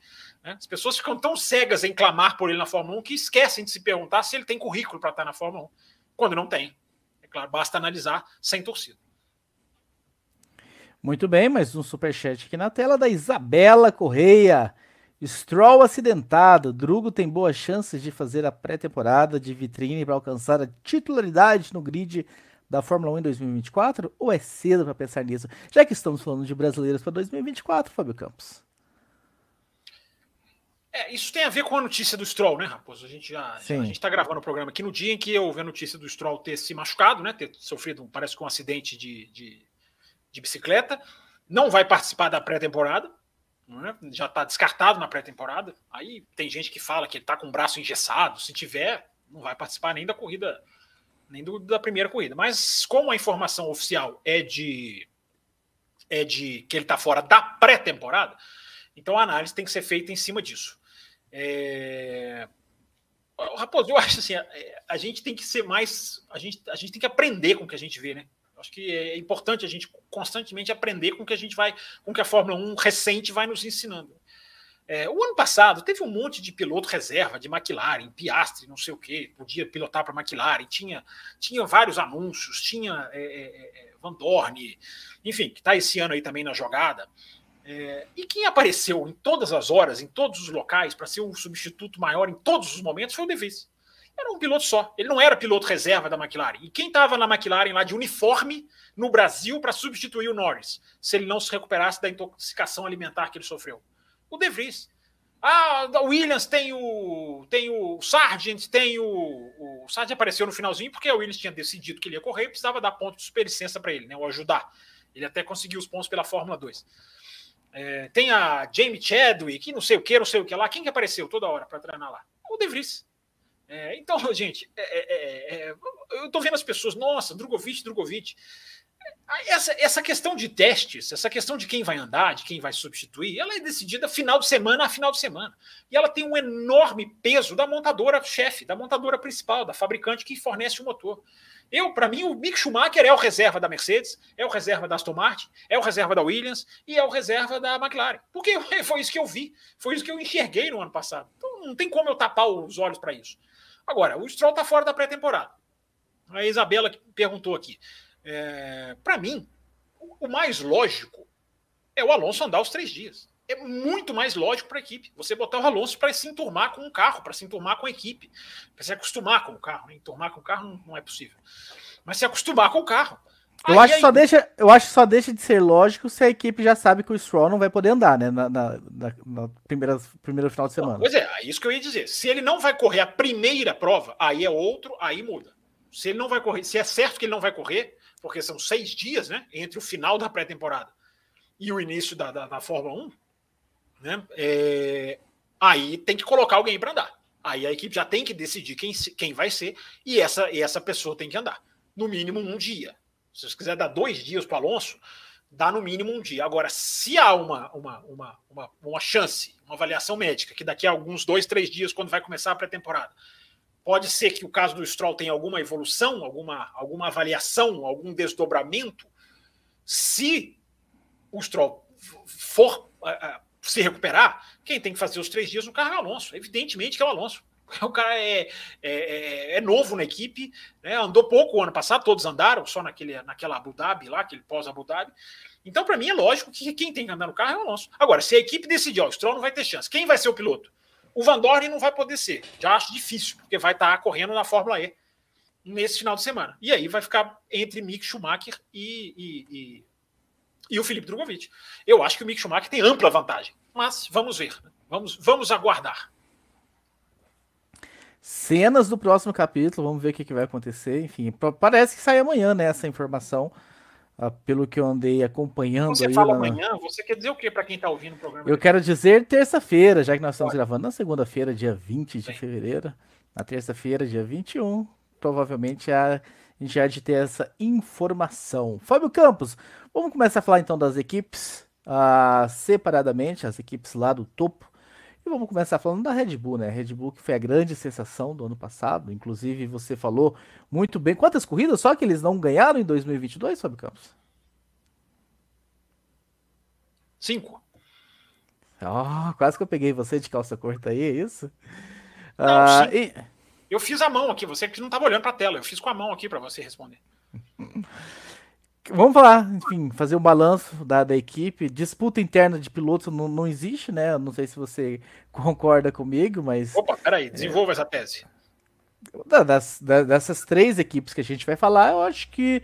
Speaker 2: Né? As pessoas ficam tão cegas em clamar por ele na Fórmula 1 que esquecem de se perguntar se ele tem currículo para estar na Fórmula 1, quando não tem. É claro, basta analisar sem torcida.
Speaker 1: Muito bem, mais um superchat aqui na tela da Isabela Correia. Stroll acidentado. Drugo tem boas chances de fazer a pré-temporada de vitrine para alcançar a titularidade no grid da Fórmula 1 em 2024 ou é cedo para pensar nisso? Já que estamos falando de brasileiros para 2024, Fábio Campos.
Speaker 2: É, isso tem a ver com a notícia do Stroll, né, Raposo? A gente já, está gravando o programa aqui no dia em que vi a notícia do Stroll ter se machucado, né, ter sofrido, parece que um acidente de, de, de bicicleta. Não vai participar da pré-temporada, né? já está descartado na pré-temporada. Aí tem gente que fala que ele está com o braço engessado. Se tiver, não vai participar nem da corrida nem do, da primeira corrida. Mas como a informação oficial é de é de que ele está fora da pré-temporada, então a análise tem que ser feita em cima disso. É... Raposo, eu acho assim, a, a, gente tem que ser mais, a gente, a gente tem que aprender com o que a gente vê, né? Acho que é importante a gente constantemente aprender com o que a gente vai, com o que a Fórmula 1 recente vai nos ensinando. É, o ano passado teve um monte de piloto reserva de McLaren, Piastri, não sei o que, podia pilotar para McLaren, tinha, tinha vários anúncios, tinha é, é, é Van Dorn, enfim, que está esse ano aí também na jogada. É, e quem apareceu em todas as horas, em todos os locais, para ser um substituto maior em todos os momentos, foi o De Vries. era um piloto só. Ele não era piloto reserva da McLaren. E quem estava na McLaren lá de uniforme no Brasil para substituir o Norris, se ele não se recuperasse da intoxicação alimentar que ele sofreu? O De Vries. Ah, o Williams tem o tem o Sargent, tem o, o Sargent apareceu no finalzinho porque o Williams tinha decidido que ele ia correr e precisava dar ponto de superlicença para ele, né, ou ajudar. Ele até conseguiu os pontos pela Fórmula 2. É, tem a Jamie Chadwick, não sei o que, não sei o que lá. Quem que apareceu toda hora para treinar lá? O De Vries. É, então, gente, é, é, é, eu estou vendo as pessoas, nossa, Drogovic, Drogovic. Essa, essa questão de testes, essa questão de quem vai andar, de quem vai substituir, ela é decidida final de semana a final de semana. E ela tem um enorme peso da montadora chefe, da montadora principal, da fabricante que fornece o motor. Eu, para mim, o Mick Schumacher é o reserva da Mercedes, é o reserva da Aston Martin, é o reserva da Williams e é o reserva da McLaren. Porque foi isso que eu vi, foi isso que eu enxerguei no ano passado. Então não tem como eu tapar os olhos para isso. Agora, o Stroll está fora da pré-temporada. A Isabela perguntou aqui. É, para mim, o mais lógico é o Alonso andar os três dias. É muito mais lógico para a equipe. Você botar o Alonso para se enturmar com o carro, para se enturmar com a equipe, para se acostumar com o carro. Né? Enturmar com o carro não, é possível. Mas se acostumar com o carro.
Speaker 1: Eu acho, aí... só deixa, eu acho que só deixa de ser lógico se a equipe já sabe que o Stroll não vai poder andar, né? Na, na, na, primeira, primeiro final de semana.
Speaker 2: Pois é, é, isso que eu ia dizer. Se ele não vai correr a primeira prova, aí é outro, aí muda. Se ele não vai correr, se é certo que ele não vai correr, porque são seis dias, né? Entre o final da pré-temporada e o início da, da, da Fórmula 1, né? É, aí tem que colocar alguém para andar. Aí a equipe já tem que decidir quem, quem vai ser e essa, e essa pessoa tem que andar. No mínimo um dia. Se você quiser dar dois dias para Alonso, dá no mínimo um dia. Agora, se há uma, uma, uma, uma, uma chance, uma avaliação médica, que daqui a alguns dois, três dias, quando vai começar a pré-temporada, Pode ser que o caso do Stroll tenha alguma evolução, alguma, alguma avaliação, algum desdobramento. Se o Stroll for uh, se recuperar, quem tem que fazer os três dias no carro é o Alonso. Evidentemente que é o Alonso. O cara é, é, é, é novo na equipe, né? andou pouco o ano passado, todos andaram, só naquele, naquela Abu Dhabi lá, aquele pós-Abu Dhabi. Então, para mim, é lógico que quem tem que andar no carro é o Alonso. Agora, se a equipe decidir, ó, o Stroll não vai ter chance, quem vai ser o piloto? O Van Dorn não vai poder ser. Já acho difícil, porque vai estar correndo na Fórmula E nesse final de semana. E aí vai ficar entre Mick Schumacher e, e, e, e o Felipe Drogovic. Eu acho que o Mick Schumacher tem ampla vantagem. Mas vamos ver. Né? Vamos, vamos aguardar.
Speaker 1: Cenas do próximo capítulo, vamos ver o que, que vai acontecer. Enfim, parece que sai amanhã, né? Essa informação. Ah, pelo que eu andei acompanhando.
Speaker 2: Você
Speaker 1: aí,
Speaker 2: fala amanhã, você quer dizer o que para quem está ouvindo o programa?
Speaker 1: Eu quero dizer terça-feira, já que nós estamos Pode. gravando na segunda-feira, dia 20 de fevereiro. Na terça-feira, dia 21, provavelmente a, a gente já de ter essa informação. Fábio Campos, vamos começar a falar então das equipes uh, separadamente, as equipes lá do topo. E vamos começar falando da Red Bull, né? Red Bull que foi a grande sensação do ano passado. Inclusive, você falou muito bem. Quantas corridas só que eles não ganharam em 2022, Fábio Campos?
Speaker 2: Cinco.
Speaker 1: Oh, quase que eu peguei você de calça curta aí, é isso?
Speaker 2: Não, ah, e... Eu fiz a mão aqui, você que não estava olhando para a tela, eu fiz com a mão aqui para você responder.
Speaker 1: Vamos falar, enfim, fazer um balanço da, da equipe. Disputa interna de pilotos não, não existe, né? não sei se você concorda comigo, mas.
Speaker 2: Opa, peraí, desenvolva é, essa tese.
Speaker 1: Das, das, dessas três equipes que a gente vai falar, eu acho que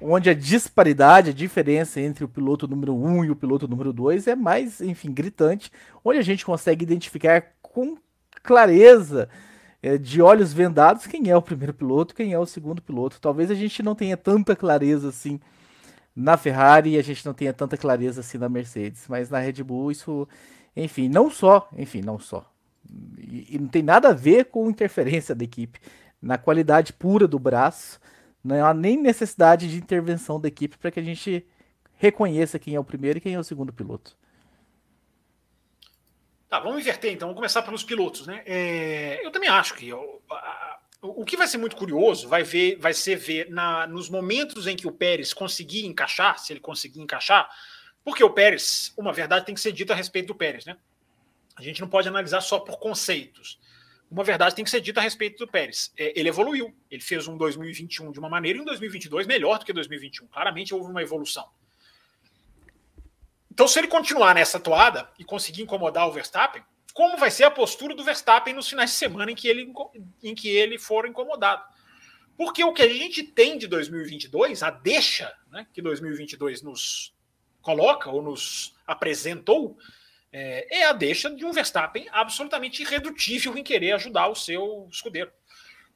Speaker 1: onde a disparidade, a diferença entre o piloto número um e o piloto número dois é mais, enfim, gritante, onde a gente consegue identificar com clareza, é, de olhos vendados, quem é o primeiro piloto, quem é o segundo piloto. Talvez a gente não tenha tanta clareza assim na Ferrari a gente não tenha tanta clareza assim na Mercedes, mas na Red Bull isso, enfim, não só, enfim, não só. E, e não tem nada a ver com interferência da equipe, na qualidade pura do braço, não há nem necessidade de intervenção da equipe para que a gente reconheça quem é o primeiro e quem é o segundo piloto.
Speaker 2: Tá, vamos inverter então, vamos começar pelos pilotos, né? É, eu também acho que eu, a, o que vai ser muito curioso vai, ver, vai ser ver na, nos momentos em que o Pérez conseguir encaixar, se ele conseguir encaixar, porque o Pérez, uma verdade tem que ser dita a respeito do Pérez, né? A gente não pode analisar só por conceitos. Uma verdade tem que ser dita a respeito do Pérez. É, ele evoluiu. Ele fez um 2021 de uma maneira e um 2022 melhor do que 2021. Claramente houve uma evolução. Então, se ele continuar nessa toada e conseguir incomodar o Verstappen, como vai ser a postura do Verstappen nos finais de semana em que ele, em que ele for incomodado. Porque o que a gente tem de 2022, a deixa né, que 2022 nos coloca ou nos apresentou, é, é, a deixa de um Verstappen absolutamente irredutível em querer ajudar o seu escudeiro.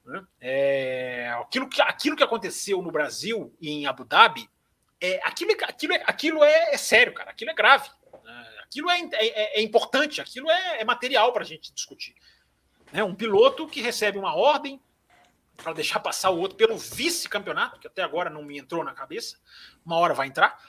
Speaker 2: Né? É, aquilo, que, aquilo que aconteceu no Brasil e em Abu Dhabi, é, aquilo, aquilo, aquilo é, é sério, cara, aquilo é grave. Aquilo é, é, é, importante, aquilo é, é material para a gente discutir. Né? Um piloto que recebe uma ordem para deixar passar o outro pelo vice-campeonato, que até agora não me entrou na cabeça, uma hora vai entrar,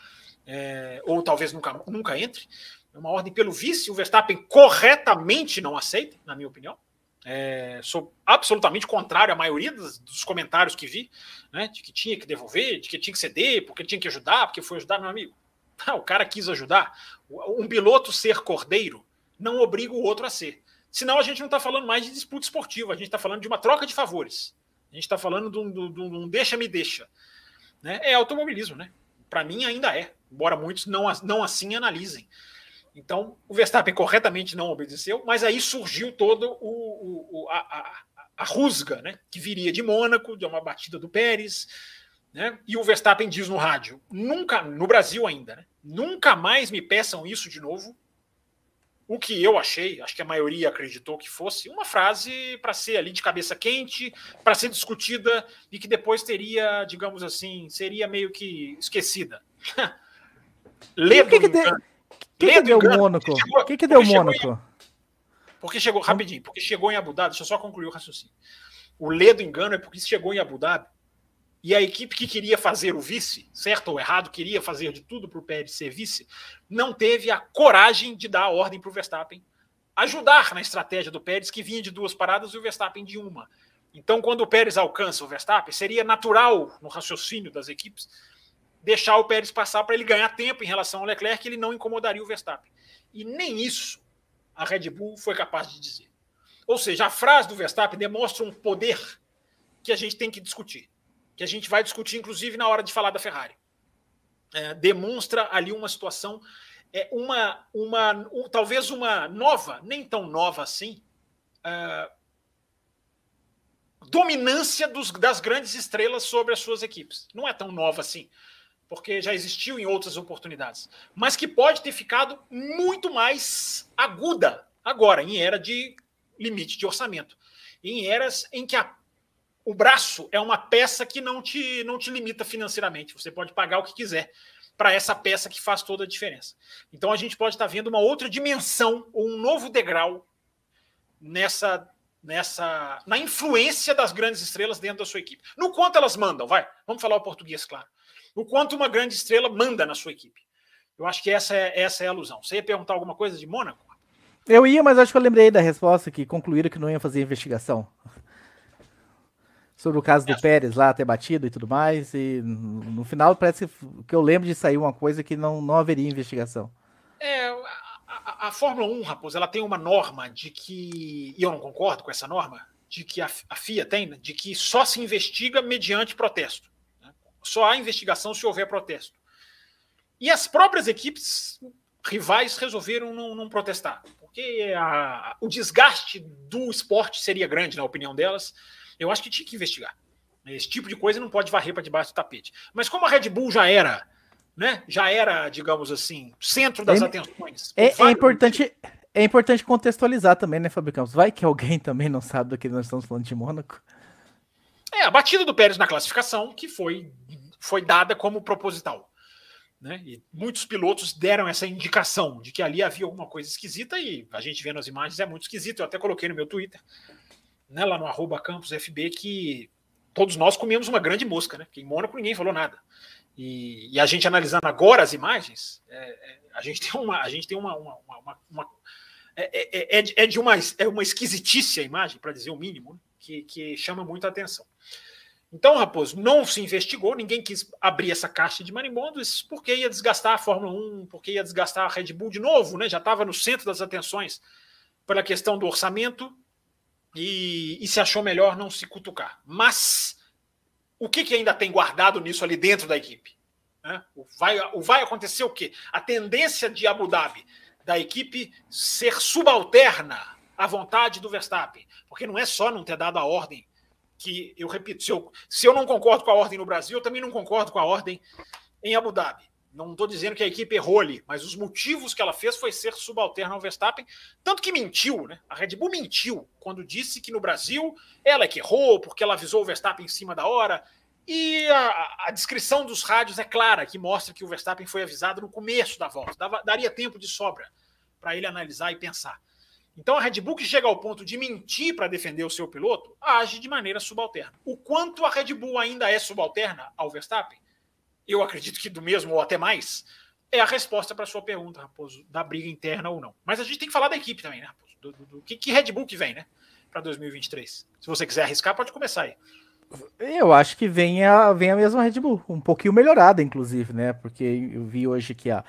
Speaker 2: é, ou talvez nunca, nunca entre. Uma ordem pelo vice, o Verstappen corretamente não aceita, na minha opinião. É, sou absolutamente contrário à maioria dos, dos, comentários que vi, né, de que tinha que devolver, de que tinha que ceder, porque tinha que ajudar, porque foi ajudar meu amigo. Ah, o cara quis ajudar. Um piloto ser cordeiro não obriga o outro a ser. Senão a gente não está falando mais de disputa esportiva, a gente está falando de uma troca de favores. A gente está falando de um, de deixa-me deixa. Né? É automobilismo, né? Para mim ainda é, embora muitos não, não assim analisem. Então, o Verstappen corretamente não obedeceu, mas aí surgiu todo o, o a, a, a, rusga, né? Que viria de Mônaco, de uma batida do Pérez, né? E o Verstappen diz no rádio, nunca, no Brasil ainda, né? Nunca mais me peçam isso de novo. O que eu achei, acho que a maioria acreditou que fosse uma frase para ser ali de cabeça quente, para ser discutida e que depois teria, digamos assim, seria meio que esquecida.
Speaker 1: Ledo, que, que, de... que, que deu Mônaco? O que, que deu Mônaco?
Speaker 2: Porque chegou, rapidinho, porque chegou em Abu Dhabi, deixa eu só concluir o raciocínio. O ledo engano é porque chegou em Abu Dhabi e a equipe que queria fazer o vice, certo ou errado, queria fazer de tudo para o Pérez ser vice, não teve a coragem de dar a ordem para o Verstappen ajudar na estratégia do Pérez, que vinha de duas paradas e o Verstappen de uma. Então, quando o Pérez alcança o Verstappen, seria natural no raciocínio das equipes deixar o Pérez passar para ele ganhar tempo em relação ao Leclerc, que ele não incomodaria o Verstappen. E nem isso a Red Bull foi capaz de dizer. Ou seja, a frase do Verstappen demonstra um poder que a gente tem que discutir que a gente vai discutir, inclusive, na hora de falar da Ferrari. É, demonstra ali uma situação, é, uma, uma um, talvez uma nova, nem tão nova assim, é, dominância dos, das grandes estrelas sobre as suas equipes. Não é tão nova assim, porque já existiu em outras oportunidades, mas que pode ter ficado muito mais aguda agora, em era de limite de orçamento, em eras em que a o braço é uma peça que não te, não te limita financeiramente. Você pode pagar o que quiser para essa peça que faz toda a diferença. Então a gente pode estar tá vendo uma outra dimensão ou um novo degrau nessa nessa na influência das grandes estrelas dentro da sua equipe. No quanto elas mandam, vai. Vamos falar o português, claro. No quanto uma grande estrela manda na sua equipe. Eu acho que essa é, essa é a alusão. Você ia perguntar alguma coisa de Mônaco?
Speaker 1: Eu ia, mas acho que eu lembrei da resposta que concluíram que não ia fazer investigação sobre o caso do é. Pérez lá ter batido e tudo mais. E no final parece que eu lembro de sair uma coisa que não, não haveria investigação.
Speaker 2: É, a, a, a, Fórmula 1, Raposo, ela tem uma norma de que, e eu não concordo com essa norma, de que a, a FIA tem, né, de que só se investiga mediante protesto. Né? Só há investigação se houver protesto. E as próprias equipes rivais resolveram não, não protestar, porque o desgaste do esporte seria grande, na opinião delas eu acho que tinha que investigar. Esse tipo de coisa não pode varrer para debaixo do tapete. Mas como a Red Bull já era, né? Já era, digamos assim, centro das é, atenções.
Speaker 1: É, é importante. É importante contextualizar também, né, Fabricão? Vai que alguém também não sabe do que nós estamos falando de Mônaco.
Speaker 2: É, a batida do Pérez na classificação, que foi, foi dada como proposital. Né? E muitos pilotos deram essa indicação de que ali havia alguma coisa esquisita, e a gente vendo as imagens é muito esquisito. Eu até coloquei no meu Twitter né, lá no arroba campusfb, que todos nós comíamos uma grande mosca, né? Que em Mônaco ninguém falou nada. E, e a gente analisando agora as imagens, é, é, a gente tem uma, a gente tem uma, uma, uma, uma é, é, é, é, de uma, é uma esquisitice a imagem, para dizer o mínimo, né? que, que chama muita atenção. Então, Raposo, não se investigou, ninguém quis abrir essa caixa de marimbondos, porque ia desgastar a Fórmula 1, porque ia desgastar a Red Bull de novo, né? Já estava no centro das atenções pela questão do orçamento, e, e se achou melhor não se cutucar. Mas o que, que ainda tem guardado nisso ali dentro da equipe? Né? O, vai, o vai acontecer o quê? A tendência de Abu Dhabi da equipe ser subalterna à vontade do Verstappen. Porque não é só não ter dado a ordem que, eu repito, se eu, se eu não concordo com a ordem no Brasil, eu também não concordo com a ordem em Abu Dhabi. Não estou dizendo que a equipe errou ali, mas os motivos que ela fez foi ser subalterna ao Verstappen, tanto que mentiu, né? A Red Bull mentiu quando disse que no Brasil ela é que errou, porque ela avisou o Verstappen em cima da hora. E a, a descrição dos rádios é clara, que mostra que o Verstappen foi avisado no começo da volta. Dava, daria tempo de sobra para ele analisar e pensar. Então a Red Bull que chega ao ponto de mentir para defender o seu piloto, age de maneira subalterna. O quanto a Red Bull ainda é subalterna ao Verstappen, eu acredito que do mesmo ou até mais, é a resposta para sua pergunta, Raposo, da briga interna ou não. Mas a gente tem que falar da equipe também, né, Raposo? Do, do, do que, que, Red Bull que vem, né? Para 2023. Se você quiser arriscar, pode começar aí.
Speaker 1: Eu acho que vem a, vem a mesma Red Bull, um pouquinho melhorada, inclusive, né? Porque eu vi hoje que a.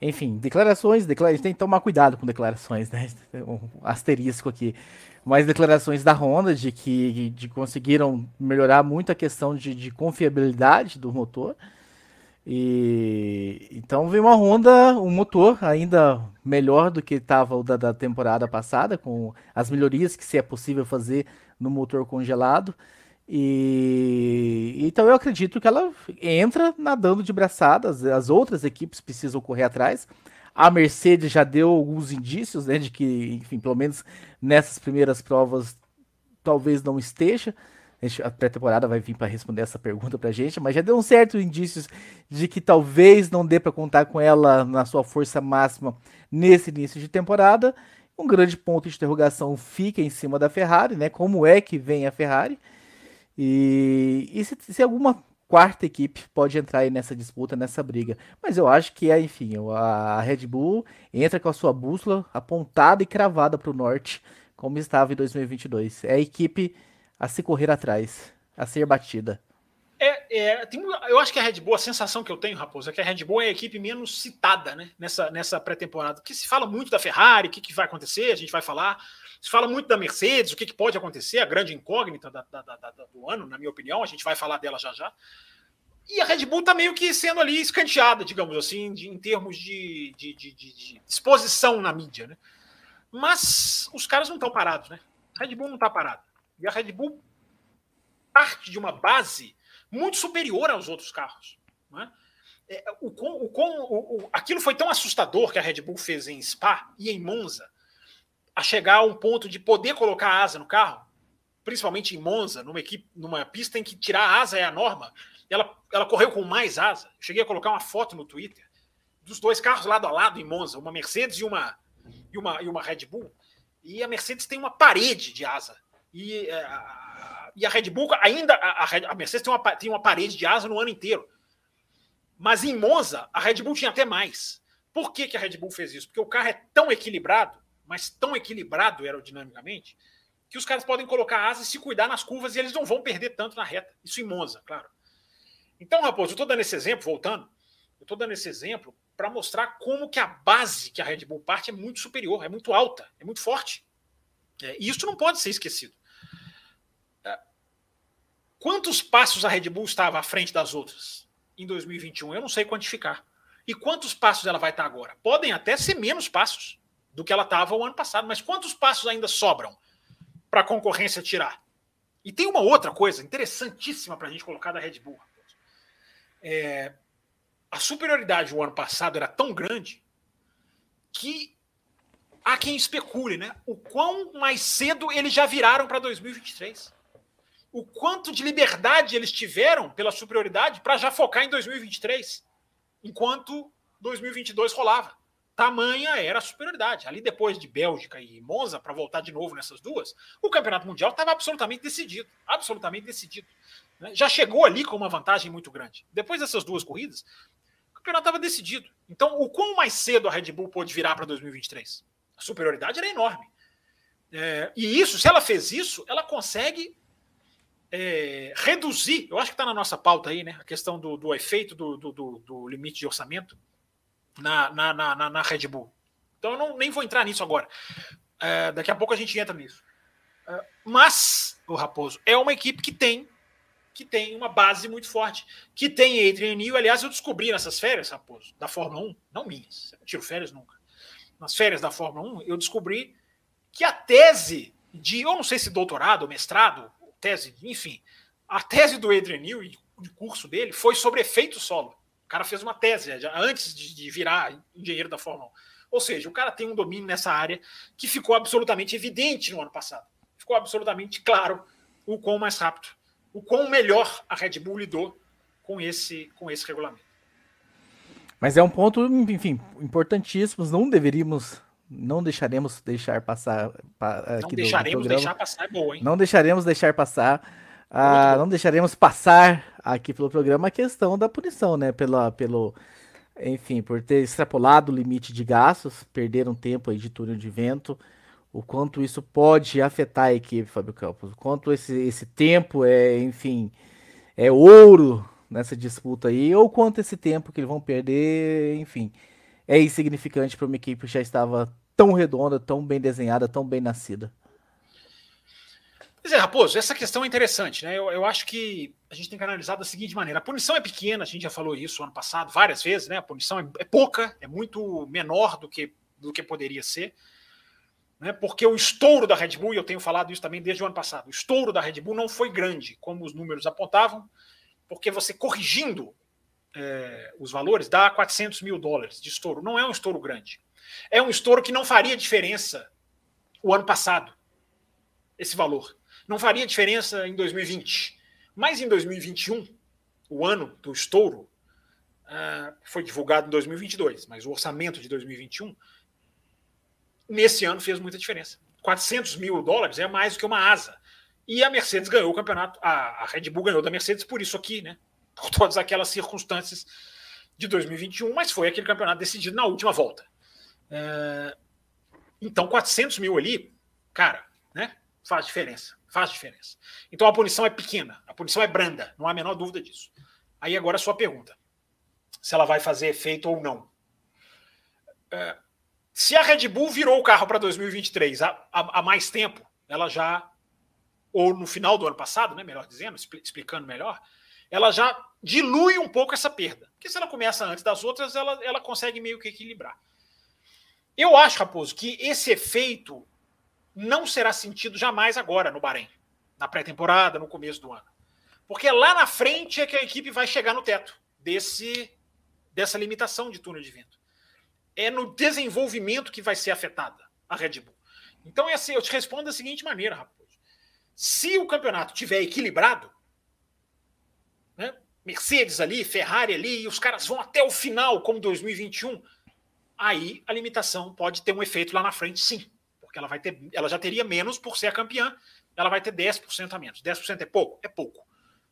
Speaker 1: Enfim, declarações, declara... a gente tem que tomar cuidado com declarações, né? Um asterisco aqui. Mas declarações da Honda de que de conseguiram melhorar muito a questão de, de confiabilidade do motor e então veio uma Honda, um motor ainda melhor do que estava o da, da, temporada passada, com as melhorias que se é possível fazer no motor congelado. E então eu acredito que ela entra nadando de braçadas, as outras equipes precisam correr atrás. A Mercedes já deu alguns indícios né, de que, enfim, pelo menos nessas primeiras provas, talvez não esteja a pré-temporada vai vir para responder essa pergunta para gente, mas já deu um certo indícios de que talvez não dê para contar com ela na sua força máxima nesse início de temporada. Um grande ponto de interrogação fica em cima da Ferrari, né? Como é que vem a Ferrari? E, e se, se, alguma quarta equipe pode entrar aí nessa disputa, nessa briga. Mas eu acho que é, enfim, a Red Bull entra com a sua bússola apontada e cravada para o norte, como estava em 2022. É a equipe a se correr atrás, a ser batida.
Speaker 2: É, é tem, eu acho que a Red Bull, a sensação que eu tenho, Raposo, é que a Red Bull é a equipe menos citada né, nessa, nessa pré-temporada. Porque se fala muito da Ferrari, o que, que vai acontecer, a gente vai falar. Se fala muito da Mercedes, o que, que pode acontecer, a grande incógnita da, da, da, do ano, na minha opinião, a gente vai falar dela já já. E a Red Bull está meio que sendo ali escanteada, digamos assim, de, em termos de, de, de, exposição na mídia. Né? Mas os caras não estão parados, né? A Red Bull não está parada. E a Red Bull parte de uma base muito superior aos outros carros. Né? É, o, o, o, aquilo foi tão assustador que a Red Bull fez em Spa e em Monza, a chegar a um ponto de poder colocar asa no carro, principalmente em Monza, numa, equipe, numa pista em que tirar a asa é a norma. Ela, ela correu com mais asa. cheguei a colocar uma foto no Twitter dos dois carros lado a lado em Monza, uma Mercedes e uma, e uma, e uma Red Bull. E a Mercedes tem uma parede de asa e, é, a, e a Red Bull ainda. A, a Mercedes tem uma, tem uma parede de asa no ano inteiro. Mas em Monza, a Red Bull tinha até mais. Por que, que a Red Bull fez isso? Porque o carro é tão equilibrado, mas tão equilibrado aerodinamicamente, que os caras podem colocar asa e se cuidar nas curvas e eles não vão perder tanto na reta. Isso em Monza, claro. Então, Raposo, eu estou dando esse exemplo, voltando, eu estou dando esse exemplo para mostrar como que a base que a Red Bull parte é muito superior, é muito alta, é muito forte. É, e isso não pode ser esquecido. Quantos passos a Red Bull estava à frente das outras em 2021? Eu não sei quantificar. E quantos passos ela vai estar agora? Podem até ser menos passos do que ela estava o ano passado, mas quantos passos ainda sobram para a concorrência tirar? E tem uma outra coisa interessantíssima para a gente colocar da Red Bull. É, a superioridade do ano passado era tão grande que há quem especule, né? O quão mais cedo eles já viraram para 2023 o quanto de liberdade eles tiveram pela superioridade para já focar em 2023, enquanto 2022 rolava. Tamanha era a superioridade. Ali depois de Bélgica e Monza, para voltar de novo nessas duas, o campeonato mundial estava absolutamente decidido. Absolutamente decidido. Né? Já chegou ali com uma vantagem muito grande. Depois dessas duas corridas, o campeonato estava decidido. Então, o quão mais cedo a Red Bull pôde virar para 2023? A superioridade era enorme. É, e isso, se ela fez isso, ela consegue é, reduzir, eu acho que está na nossa pauta aí, né? A questão do, do efeito do, do, do, limite de orçamento na, na, na, na, Red Bull. Então eu não, nem vou entrar nisso agora. É, daqui a pouco a gente entra nisso. É, mas, o Raposo, é uma equipe que tem que tem uma base muito forte, que tem Adrian Newey. Aliás, eu descobri nessas férias, Raposo, da Fórmula 1, não minhas, eu não tiro férias nunca. nas férias da Fórmula 1, eu descobri que a tese de, eu não sei se doutorado, mestrado, tese, enfim, a tese do Adrian Newey, de curso dele, foi sobre efeito solo. O cara fez uma tese antes de, virar engenheiro da Fórmula 1. Ou seja, o cara tem um domínio nessa área que ficou absolutamente evidente no ano passado. Ficou absolutamente claro o quão mais rápido, o quão melhor a Red Bull lidou com esse, com esse regulamento.
Speaker 1: Mas é um ponto, enfim, importantíssimo. Não deveríamos, não deixaremos deixar passar.
Speaker 2: não deixaremos deixar passar, é boa, hein?
Speaker 1: Não deixaremos deixar passar. Ah, não deixaremos passar aqui pelo programa a questão da punição, né? Pela, pelo, enfim, por ter extrapolado o limite de gastos, perder um tempo aí de túnel de vento, o quanto isso pode afetar a equipe, Fábio Campos, o quanto esse, esse tempo é, enfim, é ouro nessa disputa aí, ou quanto esse tempo que eles vão perder, enfim, é insignificante para uma equipe que já estava tão redonda, tão bem desenhada, tão bem nascida.
Speaker 2: Pois é, Raposo, essa questão é interessante, né? Eu, eu acho que a gente tem que analisar da seguinte maneira: a punição é pequena, a gente já falou isso ano passado várias vezes, né? A punição é, é pouca, é muito menor do que, do que poderia ser. Né? Porque o estouro da Red Bull, e eu tenho falado isso também desde o ano passado, o estouro da Red Bull não foi grande, como os números apontavam, porque você corrigindo é, os valores dá 400 mil dólares de estouro. Não é um estouro grande. É um estouro que não faria diferença o ano passado, esse valor. Não faria diferença em 2020. Mas em 2021, o ano do estouro, uh, foi divulgado em 2022, mas o orçamento de 2021, nesse ano fez muita diferença. 400 mil dólares é mais do que uma asa. E a Mercedes ganhou o campeonato, a, a Red Bull ganhou da Mercedes por isso aqui, né? Por todas aquelas circunstâncias de 2021, mas foi aquele campeonato decidido na última volta. É, então, 400 mil ali, cara, né? Faz diferença. Faz diferença. Então a punição é pequena, a punição é branda, não há a menor dúvida disso. Aí agora a sua pergunta: se ela vai fazer efeito ou não. É, se a Red Bull virou o carro para 2023 há, há, há mais tempo, ela já ou no final do ano passado, né, melhor dizendo, explicando melhor, ela já dilui um pouco essa perda. Porque se ela começa antes das outras, ela, ela consegue meio que equilibrar. Eu acho, Raposo, que esse efeito não será sentido jamais agora no Bahrein, na pré-temporada, no começo do ano. Porque lá na frente é que a equipe vai chegar no teto desse dessa limitação de túnel de vento. É no desenvolvimento que vai ser afetada a Red Bull. Então, é assim, eu te respondo da seguinte maneira, Raposo. Se o campeonato tiver equilibrado, né, Mercedes ali, Ferrari ali, e os caras vão até o final, como 2021, aí a limitação pode ter um efeito lá na frente, sim. Porque ela vai ter, ela já teria menos por ser a campeã, ela vai ter 10% a menos. 10% é pouco? É pouco.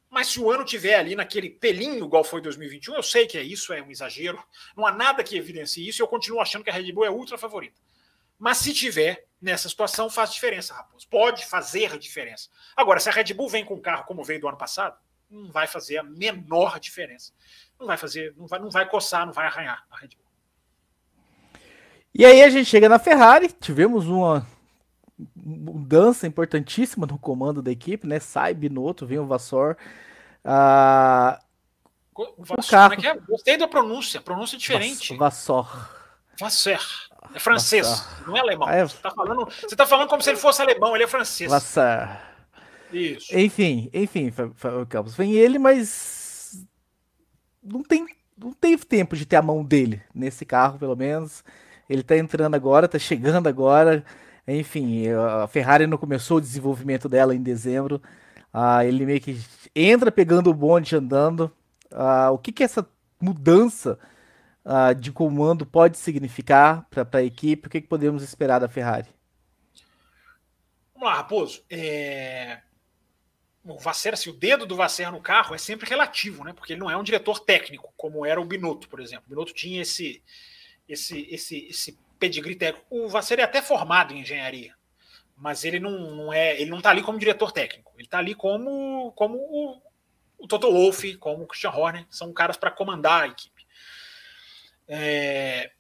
Speaker 2: Mas se o ano tiver ali naquele pelinho igual foi 2021, eu sei que é isso, é um exagero. Não há nada que evidencie isso, eu continuo achando que a Red Bull é ultra favorita. Mas se tiver nessa situação, faz diferença, Raposo. Pode fazer diferença. Agora, se a Red Bull vem com um carro como veio do ano passado, não vai fazer a menor diferença. Não vai fazer, não vai, não vai coçar, não vai arranhar a Red Bull.
Speaker 1: E aí a gente chega na Ferrari, tivemos uma mudança importantíssima no comando da equipe, né? Sai Binotto, vem o Vassor. Ah,
Speaker 2: Vassor, o carro... como é que é? Gostei da pronúncia, pronúncia diferente.
Speaker 1: Vassor.
Speaker 2: Vassor. É francês, não é alemão. É... Você, está falando, você tá falando como se ele fosse alemão, ele é francês.
Speaker 1: Vassar. Isso. Enfim, enfim, Campos. Vem ele, mas não tem, não teve tempo de ter a mão dele nesse carro, pelo menos. Ele tá entrando agora, tá chegando agora. Enfim, a Ferrari não começou o desenvolvimento dela em dezembro. Ah, ele meio que entra pegando o bonde andando. Ah, o que que essa mudança uh, de comando pode significar para a equipe? O que, que, podemos esperar da Ferrari?
Speaker 2: Vamos lá, Raposo. É... O Vasser, assim, o dedo do Vasser no carro é sempre relativo, né? Porque ele não é um diretor técnico, como era o Binotto, por exemplo. O Binotto tinha esse, esse, esse, esse pedigree técnico. O Vasser é até formado em engenharia, mas ele não, não é, ele não está ali como diretor técnico. Ele está ali como, como o, o Toto Wolff, como o Christian Horner, são caras para comandar a equipe. É...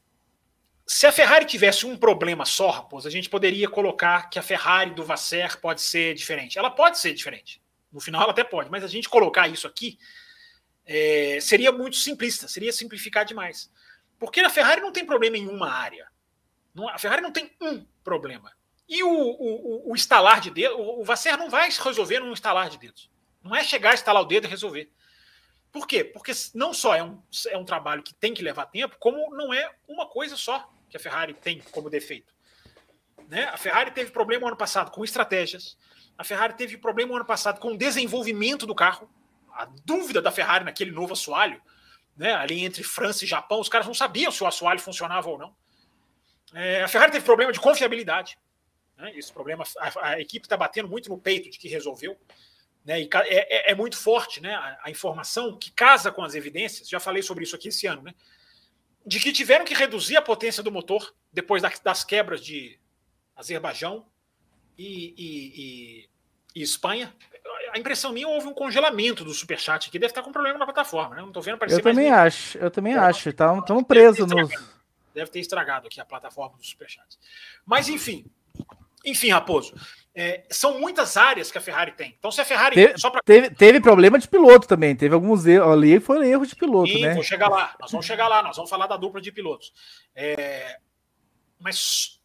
Speaker 2: Se a Ferrari tivesse um problema só, Raposo, a gente poderia colocar que a Ferrari do Vasser pode ser diferente. Ela pode ser diferente. No final ela até pode, mas a gente colocar isso aqui é... seria muito simplista, seria simplificar demais. Porque a Ferrari não tem problema em uma área. Não, a Ferrari não tem um problema. E o, o, o estalar de dedo, o Vasser não vai resolver num estalar de dedos. Não é chegar, estalar o dedo e resolver. Por quê? Porque não só é um, é um trabalho que tem que levar tempo, como não é uma coisa só que a Ferrari tem como defeito. Né? A Ferrari teve problema ano passado com estratégias, a Ferrari teve problema ano passado com o desenvolvimento do carro. A dúvida da Ferrari naquele novo assoalho, né? ali entre França e Japão, os caras não sabiam se o assoalho funcionava ou não. É, a Ferrari teve problema de confiabilidade. Né? Esse problema, a, a equipe está batendo muito no peito de que resolveu. Né? E é, é, é muito forte né? A, a, informação que casa com as evidências. Já falei sobre isso aqui esse ano, né? De que tiveram que reduzir a potência do motor depois das, das quebras de Azerbaijão e, e, e, e, Espanha. A impressão minha houve um congelamento do superchat aqui. Deve estar com problema na plataforma, né? Não estou vendo
Speaker 1: aparecer Eu também acho, eu também é, acho. Estamos tá, presos nos.
Speaker 2: Deve ter estragado aqui a plataforma do superchat. Mas enfim, enfim, Raposo, é, são muitas áreas que a Ferrari tem. Então, se a Ferrari.
Speaker 1: Teve, pra... teve, teve, problema de piloto também. Teve alguns erros ali, foram erros de piloto, Sim, né?
Speaker 2: Vou chegar lá. Nós vamos chegar lá. Nós vamos falar da dupla de pilotos. É, mas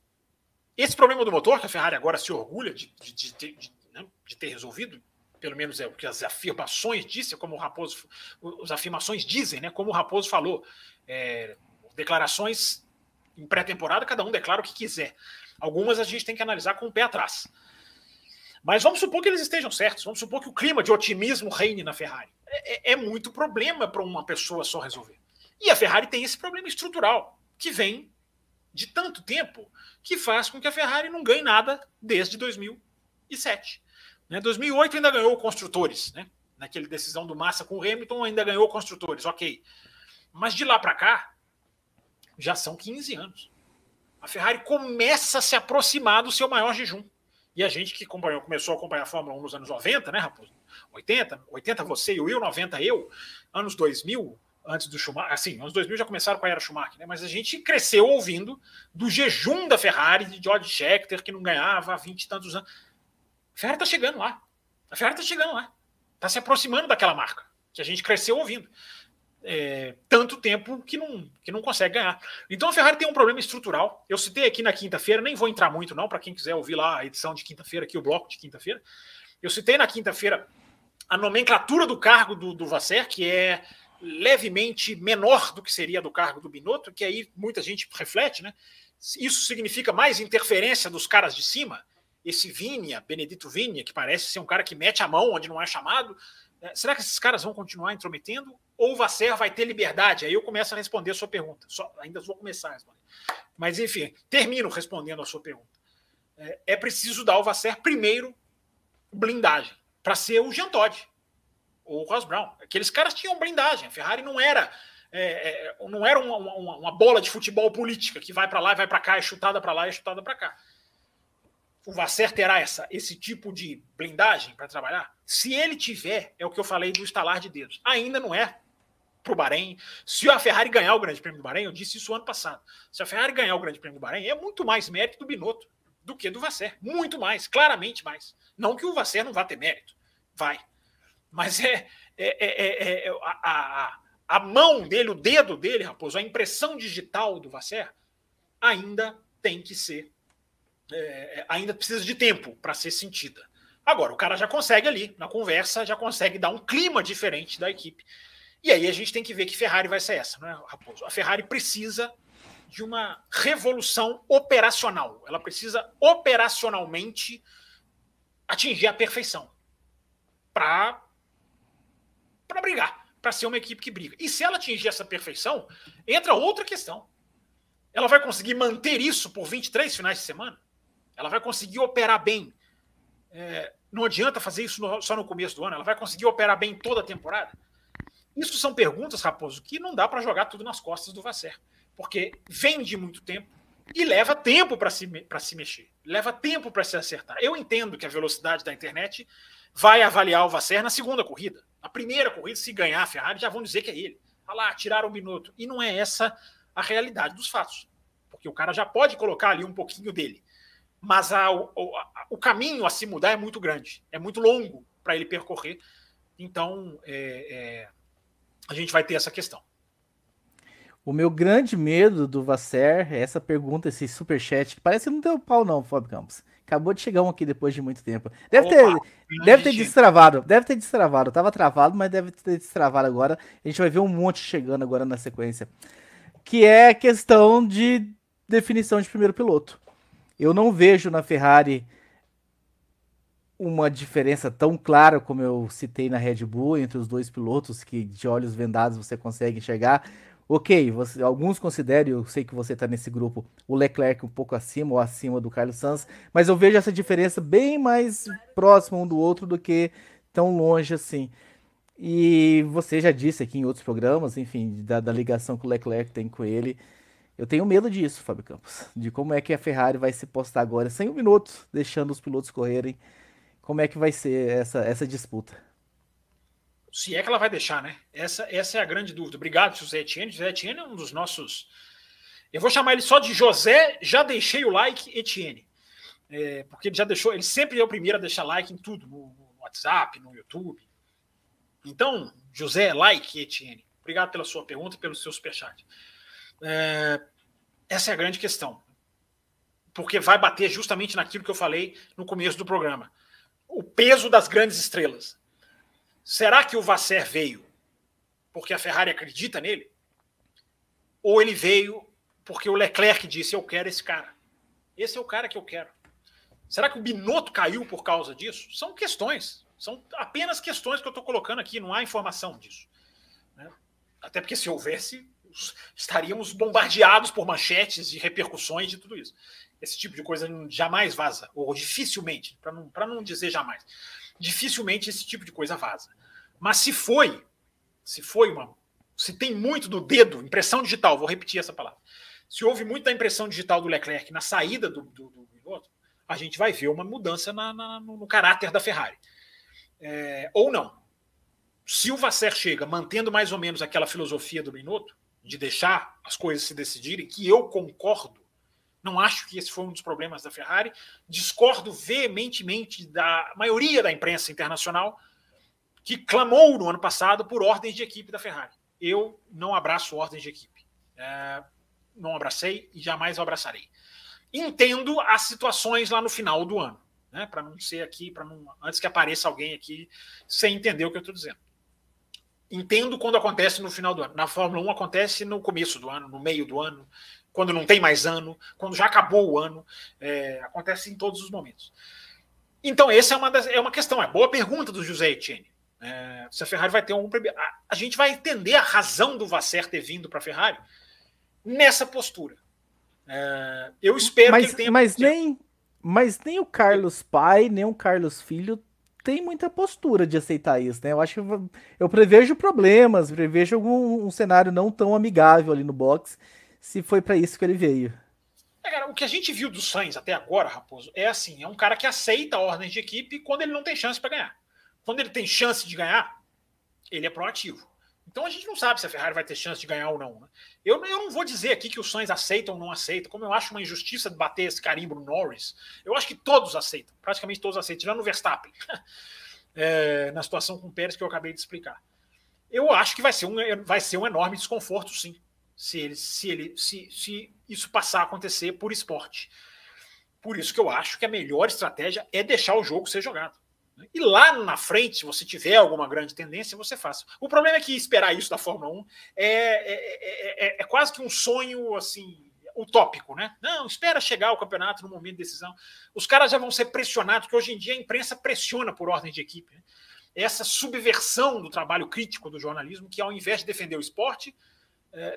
Speaker 2: esse problema do motor, que a Ferrari agora se orgulha de, de, de, de, né, ter resolvido, pelo menos é o que as afirmações dizem, como o Raposo, as afirmações dizem, né? Como o Raposo falou, é, declarações em pré-temporada, cada um declara o que quiser. Algumas a gente tem que analisar com o pé atrás. Mas vamos supor que eles estejam certos, vamos supor que o clima de otimismo reine na Ferrari. É, é, é muito problema para uma pessoa só resolver. E a Ferrari tem esse problema estrutural, que vem de tanto tempo, que faz com que a Ferrari não ganhe nada desde 2007. Né? 2008 ainda ganhou construtores, né? naquela decisão do Massa com o Hamilton ainda ganhou construtores, ok. Mas de lá para cá, já são 15 anos a Ferrari começa a se aproximar do seu maior jejum. E a gente que acompanhou, começou a acompanhar a Fórmula 1 nos anos 90, né, Raposo? 80, 80 você e o Will, 90 eu, anos 2000, antes do Schumacher, assim, anos 2000 já começaram com a era Schumacher, né? Mas a gente cresceu ouvindo do jejum da Ferrari, de George Scheckter, que não ganhava há 20 e tantos anos. A Ferrari tá chegando lá. A Ferrari tá chegando lá. Tá se aproximando daquela marca que a gente cresceu ouvindo é, tanto tempo que não, que não consegue ganhar. Então a Ferrari tem um problema estrutural. Eu citei aqui na quinta-feira, nem vou entrar muito não, para quem quiser ouvir lá a edição de quinta-feira, aqui o bloco de quinta-feira. Eu citei na quinta-feira a nomenclatura do cargo do, do Vasser, que é levemente menor do que seria do cargo do Binotto, que aí muita gente reflete, né? Isso significa mais interferência dos caras de cima. Esse Vinha, Benedito Vinha, que parece ser um cara que mete a mão onde não é chamado, é, será que esses caras vão continuar intrometendo? Ou o Vasser vai ter liberdade? Aí eu começo a responder a sua pergunta. Só, ainda vou começar a responder. Mas, enfim, termino respondendo a sua pergunta. É, é preciso dar ao Vasser primeiro blindagem para ser o Jean Todt ou o Ross Brown. Aqueles caras tinham blindagem. A Ferrari não era. É, é, não era uma, uma, uma, bola de futebol política que vai para lá e vai para cá, é chutada para lá e é chutada para cá o Vasser terá essa, esse tipo de blindagem para trabalhar? Se ele tiver, é o que eu falei do estalar de dedos. Ainda não é para o Bahrein. Se a Ferrari ganhar o Grande Prêmio do Bahrein, eu disse isso ano passado. Se a Ferrari ganhar o Grande Prêmio do Bahrein, é muito mais mérito do Binotto do que do Vasser. Muito mais, claramente mais. Não que o Vasser não vá ter mérito. Vai. Mas é, é, é, é a, a, a mão dele, o dedo dele, Raposo, a impressão digital do Vasser ainda tem que ser é, é, ainda precisa de tempo para ser sentida. Agora, o cara já consegue ali, na conversa, já consegue dar um clima diferente da equipe. E aí a gente tem que ver que Ferrari vai ser essa, né, Raposo? A Ferrari precisa de uma revolução operacional. Ela precisa operacionalmente atingir a perfeição para para brigar, para ser uma equipe que briga. E se ela atingir essa perfeição, entra outra questão. Ela vai conseguir manter isso por 23 finais de semana? Ela vai conseguir operar bem. É, não adianta fazer isso no, só no começo do ano. Ela vai conseguir operar bem toda a temporada. Isso são perguntas, Raposo, que não dá para jogar tudo nas costas do Vasser. Porque vem de muito tempo e leva tempo para se, se mexer. Leva tempo para se acertar. Eu entendo que a velocidade da internet vai avaliar o Vasser na segunda corrida. Na primeira corrida, se ganhar a Ferrari, já vão dizer que é ele. Olha lá, tiraram um minuto. E não é essa a realidade dos fatos. Porque o cara já pode colocar ali um pouquinho dele mas a, o, a, o, caminho a se mudar é muito grande, é muito longo para ele percorrer. Então, é, é, a gente vai ter essa questão.
Speaker 1: O meu grande medo do Vasser é essa pergunta, esse superchat, que parece que não deu pau, não, Fábio Campos. Acabou de chegar um aqui depois de muito tempo. Deve Opa, ter, deve ter destravado, deve ter destravado. Tava travado, mas deve ter destravado agora. A gente vai ver um monte chegando agora na sequência. Que é a questão de definição de primeiro piloto. Eu não vejo na Ferrari uma diferença tão clara como eu citei na Red Bull entre os dois pilotos que de olhos vendados você consegue enxergar. Ok, você, alguns consideram, eu sei que você está nesse grupo, o Leclerc um pouco acima ou acima do Carlos Sainz, mas eu vejo essa diferença bem mais próxima um do outro do que tão longe assim. E você já disse aqui em outros programas, enfim, da, da ligação que o Leclerc tem com ele. Eu tenho medo disso, Fábio Campos, de como é que a Ferrari vai se postar agora, sem um minuto, deixando os pilotos correrem. Como é que vai ser essa, essa disputa?
Speaker 2: Se é que ela vai deixar, né? Essa, essa é a grande dúvida. Obrigado, José Etienne. José Etienne é um dos nossos. Eu vou chamar ele só de José, já deixei o like, Etienne. É, porque ele já deixou, ele sempre é o primeiro a deixar like em tudo, no, no WhatsApp, no YouTube. Então, José, like, Etienne. Obrigado pela sua pergunta e pelo seu superchat. É, essa é a grande questão. Porque vai bater justamente naquilo que eu falei no começo do programa. O peso das grandes estrelas. Será que o Vasser veio porque a Ferrari acredita nele? Ou ele veio porque o Leclerc disse: Eu quero esse cara. Esse é o cara que eu quero. Será que o Binotto caiu por causa disso? São questões. São apenas questões que eu estou colocando aqui, não há informação disso. Né? Até porque se houvesse, estaríamos bombardeados por manchetes de repercussões de tudo isso. Esse tipo de coisa jamais vaza, ou dificilmente, para não, não dizer jamais. Dificilmente esse tipo de coisa vaza. Mas se foi, se foi uma. Se tem muito do dedo, impressão digital, vou repetir essa palavra. Se houve muito da impressão digital do Leclerc na saída do, do, do piloto, a gente vai ver uma mudança na, na, no, no, caráter da Ferrari. É, ou não. Se o Vasser chega mantendo mais ou menos aquela filosofia do Binotto, de deixar as coisas se decidirem, que eu concordo, não acho que esse foi um dos problemas da Ferrari, discordo veementemente da maioria da imprensa internacional, que clamou no ano passado por ordens de equipe da Ferrari. Eu não abraço ordens de equipe. É, não abracei e jamais abraçarei. Entendo as situações lá no final do ano, né? Para não ser aqui, para não antes que apareça alguém aqui sem entender o que eu estou dizendo. Entendo quando acontece no final do ano. Na Fórmula 1 acontece no começo do ano, no meio do ano, quando não tem mais ano, quando já acabou o ano. É, acontece em todos os momentos. Então, essa é uma, das, é uma questão. É boa pergunta do José Etienne. É, se a Ferrari vai ter um. A, a gente vai entender a razão do Vasser ter vindo para a Ferrari nessa postura. É, eu espero
Speaker 1: mas,
Speaker 2: que ele tenha.
Speaker 1: Mas nem, mas nem o Carlos pai, nem o Carlos filho tem muita postura de aceitar isso, né? Eu acho que eu prevejo problemas, prevejo algum um cenário não tão amigável ali no box, se foi para isso que ele veio.
Speaker 2: É, cara, o que a gente viu do Sainz até agora, Raposo, é assim: é um cara que aceita a ordem de equipe quando ele não tem chance para ganhar quando ele tem chance de ganhar, ele é proativo. Então a gente não sabe se a Ferrari vai ter chance de ganhar ou não. Né? Eu, eu não vou dizer aqui que os Sainz aceitam ou não aceitam, como eu acho uma injustiça de bater esse carimbo no Norris. Eu acho que todos aceitam, praticamente todos aceitam, tirando o Verstappen, é, na situação com o Pérez que eu acabei de explicar. Eu acho que vai ser um, vai ser um enorme desconforto, sim, se, ele, se, ele, se, se isso passar a acontecer por esporte. Por isso que eu acho que a melhor estratégia é deixar o jogo ser jogado. E lá na frente, se você tiver alguma grande tendência, você faça. O problema é que esperar isso da Fórmula 1 é, é, é, é quase que um sonho assim utópico, né? Não, espera chegar o campeonato no momento de decisão. Os caras já vão ser pressionados, porque hoje em dia a imprensa pressiona por ordem de equipe. Né? Essa subversão do trabalho crítico do jornalismo, que ao invés de defender o esporte,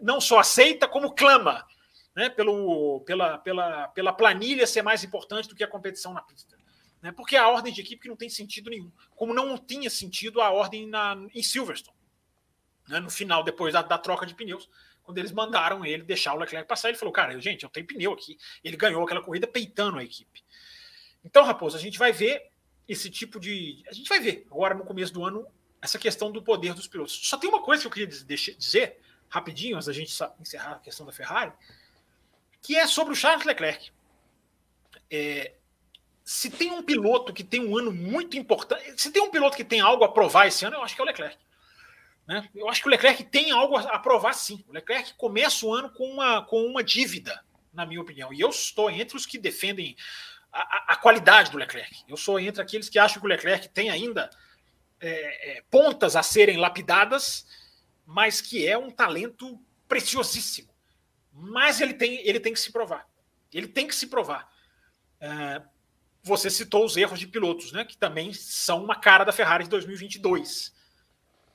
Speaker 2: não só aceita, como clama né? Pelo, pela, pela, pela planilha ser mais importante do que a competição na pista né? porque a ordem de equipe que não tem sentido nenhum, como não tinha sentido a ordem na, em Silverstone, né? no final, depois da, da, troca de pneus, quando eles mandaram ele deixar o Leclerc passar, ele falou, cara, gente, eu tenho pneu aqui, ele ganhou aquela corrida peitando a equipe. Então, Raposo, a gente vai ver esse tipo de... A gente vai ver, agora no começo do ano, essa questão do poder dos pilotos. Só tem uma coisa que eu queria dizer, rapidinho, antes da gente encerrar a questão da Ferrari, que é sobre o Charles Leclerc. É, se tem um piloto que tem um ano muito importante, se tem um piloto que tem algo a provar esse ano, eu acho que é o Leclerc. Né? Eu acho que o Leclerc tem algo a provar sim. O Leclerc começa o ano com uma, com uma dívida, na minha opinião. E eu estou entre os que defendem a, a qualidade do Leclerc. Eu sou entre aqueles que acham que o Leclerc tem ainda é, é, pontas a serem lapidadas, mas que é um talento preciosíssimo. Mas ele tem, ele tem que se provar. Ele tem que se provar. É, você citou os erros de pilotos, né, que também são uma cara da Ferrari de 2022.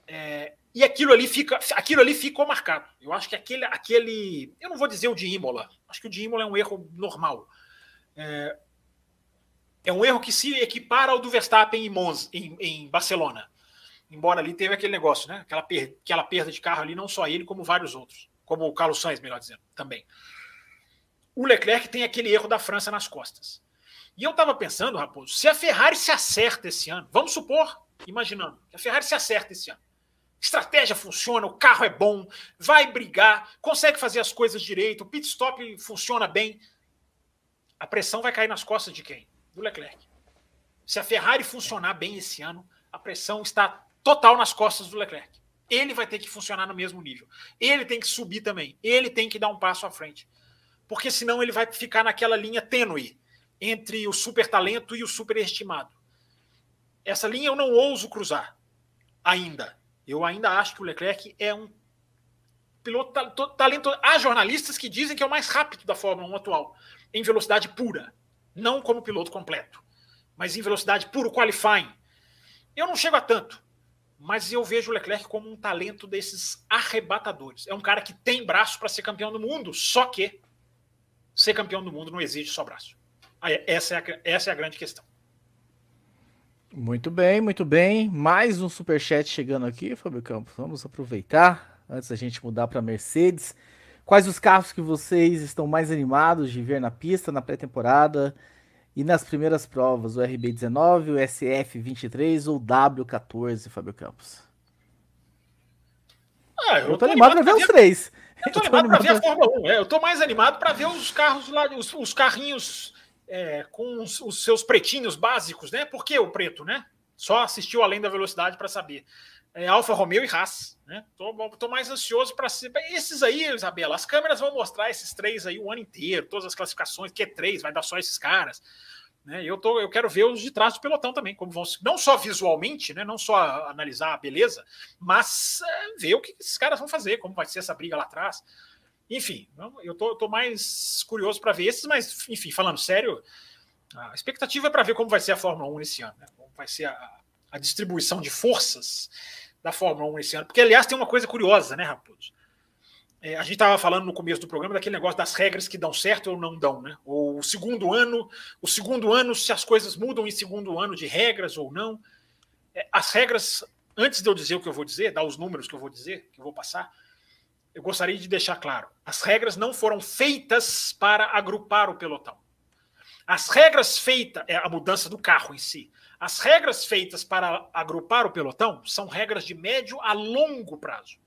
Speaker 2: É, e aquilo ali fica, aquilo ali ficou marcado. Eu acho que aquele, aquele, eu não vou dizer o de Imola. Acho que o de Imola é um erro normal. É, é um erro que se equipara ao do Verstappen em, Monza, em, em Barcelona. Embora ali teve aquele negócio, né? Aquela, per, aquela perda de carro ali, não só ele, como vários outros. Como o Carlos Sainz, melhor dizendo, também. O Leclerc tem aquele erro da França nas costas. E eu estava pensando, Raposo, se a Ferrari se acerta esse ano, vamos supor, imaginando, que a Ferrari se acerta esse ano. Estratégia funciona, o carro é bom, vai brigar, consegue fazer as coisas direito, o pit stop funciona bem. A pressão vai cair nas costas de quem? Do Leclerc. Se a Ferrari funcionar bem esse ano, a pressão está total nas costas do Leclerc. Ele vai ter que funcionar no mesmo nível. Ele tem que subir também. Ele tem que dar um passo à frente. Porque senão ele vai ficar naquela linha tênue entre o super talento e o superestimado. Essa linha eu não ouso cruzar ainda. Eu ainda acho que o Leclerc é um piloto talento. Há jornalistas que dizem que é o mais rápido da Fórmula 1 atual, em velocidade pura, não como piloto completo, mas em velocidade puro qualifying. Eu não chego a tanto, mas eu vejo o Leclerc como um talento desses arrebatadores. É um cara que tem braço para ser campeão do mundo, só que ser campeão do mundo não exige só braço. Essa é a, essa é a grande questão.
Speaker 1: Muito bem, muito bem. Mais um super chat chegando aqui, Fábio Campos. Vamos aproveitar antes da gente mudar para Mercedes. Quais os carros que vocês estão mais animados de ver na pista na pré-temporada e nas primeiras provas? O RB19, o SF23 ou o W14, Fábio Campos?
Speaker 2: Ah, eu, eu tô, animado, animado para ver os três. Eu tô, eu tô animado, animado para ver a Fórmula 1. É, eu tô mais animado para ver os carros lá, os, os carrinhos é, com os, seus pretinhos básicos, né? Por que o preto, né? Só assistiu Além da Velocidade para saber. É, Alfa Romeo e Haas, né? Tô, tô mais ansioso para. Esses aí, Isabela, as câmeras vão mostrar esses três aí o ano inteiro, todas as classificações, que é três, vai dar só esses caras. Né? Eu, tô, eu quero ver os de trás do pelotão também, como vão não só visualmente, né? não só analisar a beleza, mas é, ver o que esses caras vão fazer, como vai ser essa briga lá atrás. Enfim, eu tô, tô mais curioso para ver esses, mas, enfim, falando sério, a expectativa é para ver como vai ser a Fórmula 1 nesse ano, né? como vai ser a, a, distribuição de forças da Fórmula 1 nesse ano. Porque, aliás, tem uma coisa curiosa, né, Raposo? É, a gente estava falando no começo do programa daquele negócio das regras que dão certo ou não dão, né? Ou o segundo ano, o segundo ano, se as coisas mudam em segundo ano de regras ou não. É, as regras, antes de eu dizer o que eu vou dizer, dar os números que eu vou dizer, que eu vou passar, eu gostaria de deixar claro: as regras não foram feitas para agrupar o pelotão. As regras feitas, é a mudança do carro em si, as regras feitas para agrupar o pelotão são regras de médio a longo prazo.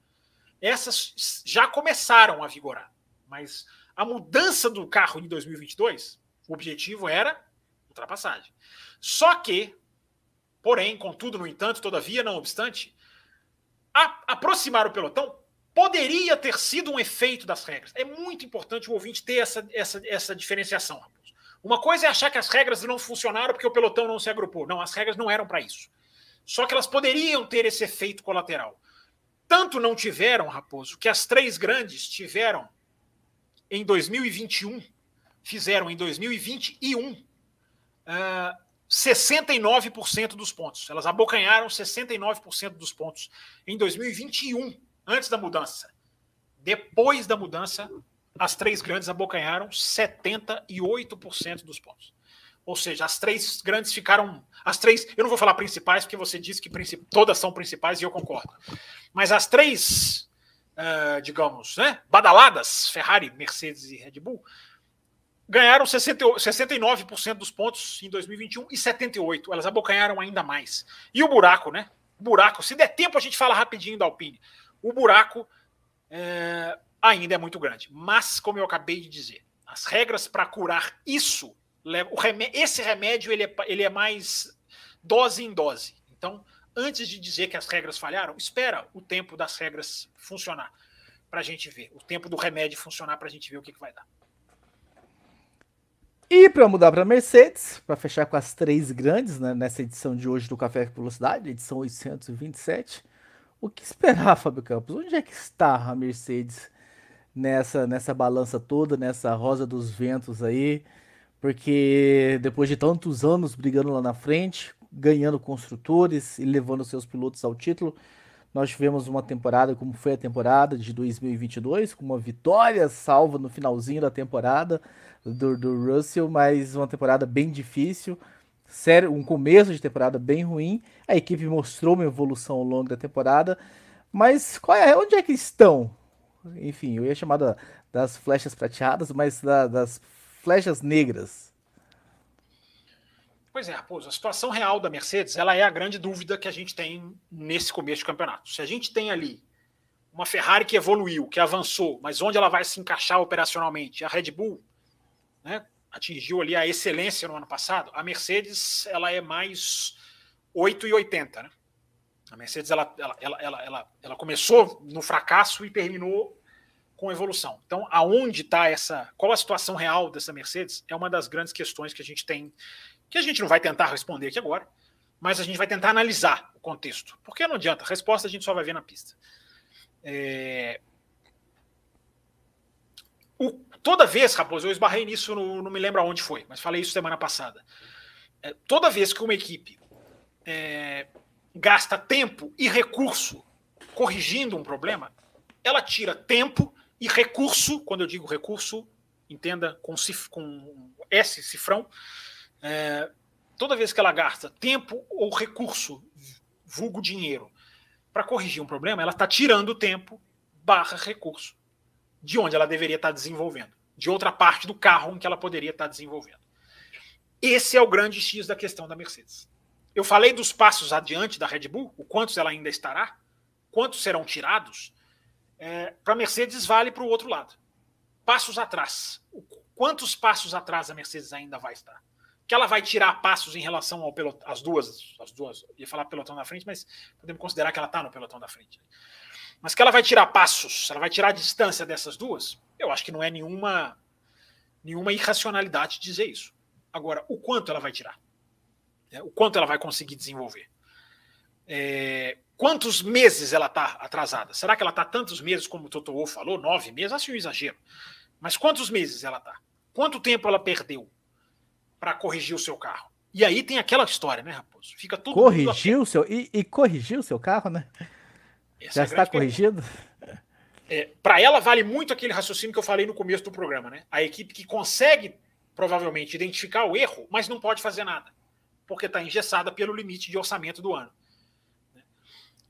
Speaker 2: Essas já começaram a vigorar, mas a mudança do carro em 2022, o objetivo era ultrapassagem. Só que, porém, contudo, no entanto, todavia, não obstante, a, aproximar o pelotão poderia ter sido um efeito das regras. É muito importante o ouvinte ter essa, essa, essa diferenciação, Raposo. Uma coisa é achar que as regras não funcionaram porque o pelotão não se agrupou. Não, as regras não eram para isso. Só que elas poderiam ter esse efeito colateral. Tanto não tiveram, Raposo, que as três grandes tiveram em 2021, fizeram em 2021 uh, 69% dos pontos. Elas abocanharam 69% dos pontos em 2021 antes da mudança. Depois da mudança, as três grandes abocanharam 78% dos pontos. Ou seja, as três grandes ficaram. As três. Eu não vou falar principais, porque você disse que princip, todas são principais e eu concordo. Mas as três, uh, digamos, né, badaladas, Ferrari, Mercedes e Red Bull, ganharam 60, 69% dos pontos em 2021 e 78%. Elas abocanharam ainda mais. E o buraco, né? buraco. Se der tempo, a gente fala rapidinho da Alpine o buraco é, ainda é muito grande. Mas, como eu acabei de dizer, as regras para curar isso, esse remédio ele é, ele é mais dose em dose. Então, Antes de dizer que as regras falharam, espera o tempo das regras funcionar para a gente ver, o tempo do remédio funcionar para a gente ver o que, que vai dar.
Speaker 1: E para mudar para Mercedes, para fechar com as três grandes né, nessa edição de hoje do Café Velocidade, edição 827, o que esperar, Fábio Campos? Onde é que está a Mercedes nessa, nessa balança toda, nessa rosa dos ventos aí? Porque depois de tantos anos brigando lá na frente, ganhando construtores e levando seus pilotos ao título, nós tivemos uma temporada como foi a temporada de 2022, com uma vitória salva no finalzinho da temporada do, do Russell, mas uma temporada bem difícil, sério, um começo de temporada bem ruim. A equipe mostrou uma evolução ao longo da temporada, mas qual é, onde é que estão? Enfim, eu ia chamar da, das flechas prateadas, mas da, das flechas negras.
Speaker 2: Pois é, Raposo, a situação real da Mercedes ela é a grande dúvida que a gente tem nesse começo de campeonato. Se a gente tem ali uma Ferrari que evoluiu, que avançou, mas onde ela vai se encaixar operacionalmente? A Red Bull né, atingiu ali a excelência no ano passado. A Mercedes ela é mais 8,80. Né? A Mercedes ela, ela, ela, ela, ela começou no fracasso e terminou com evolução. Então, aonde está essa. Qual a situação real dessa Mercedes? É uma das grandes questões que a gente tem que a gente não vai tentar responder aqui agora, mas a gente vai tentar analisar o contexto. Porque não adianta, a resposta a gente só vai ver na pista. É... O... toda vez, Raposo, eu esbarrei nisso, no... não me lembro aonde foi, mas falei isso semana passada. É... toda vez que uma equipe é... gasta tempo e recurso corrigindo um problema, ela tira tempo e recurso, quando eu digo recurso, entenda com, cif... com S, cifrão, é, toda vez que ela gasta tempo ou recurso, vulgo dinheiro, para corrigir um problema, ela está tirando tempo barra recurso de onde ela deveria estar desenvolvendo, de outra parte do carro em que ela poderia estar desenvolvendo. Esse é o grande X da questão da Mercedes. Eu falei dos passos adiante da Red Bull, o quantos ela ainda estará, quantos serão tirados. É, para a Mercedes vale para o outro lado. Passos atrás. quantos passos atrás a Mercedes ainda vai estar? que ela vai tirar passos em relação ao pelotão, as duas, as duas, ia falar pelotão da frente, mas podemos considerar que ela está no pelotão da frente. Mas que ela vai tirar passos, ela vai tirar a distância dessas duas, eu acho que não é nenhuma nenhuma irracionalidade dizer isso. Agora, o quanto ela vai tirar? É, o quanto ela vai conseguir desenvolver? É, quantos meses ela está atrasada? Será que ela está tantos meses como o Toto Wolff falou? Nove meses? Acho um exagero. Mas quantos meses ela está? Quanto tempo ela perdeu? para corrigir o seu carro. E aí tem aquela história, né, Raposo? Fica tudo.
Speaker 1: Corrigiu o seu. E, e corrigiu o seu carro, né? Essa Já é está corrigido?
Speaker 2: É, para ela vale muito aquele raciocínio que eu falei no começo do programa, né? A equipe que consegue provavelmente identificar o erro, mas não pode fazer nada, porque está engessada pelo limite de orçamento do ano.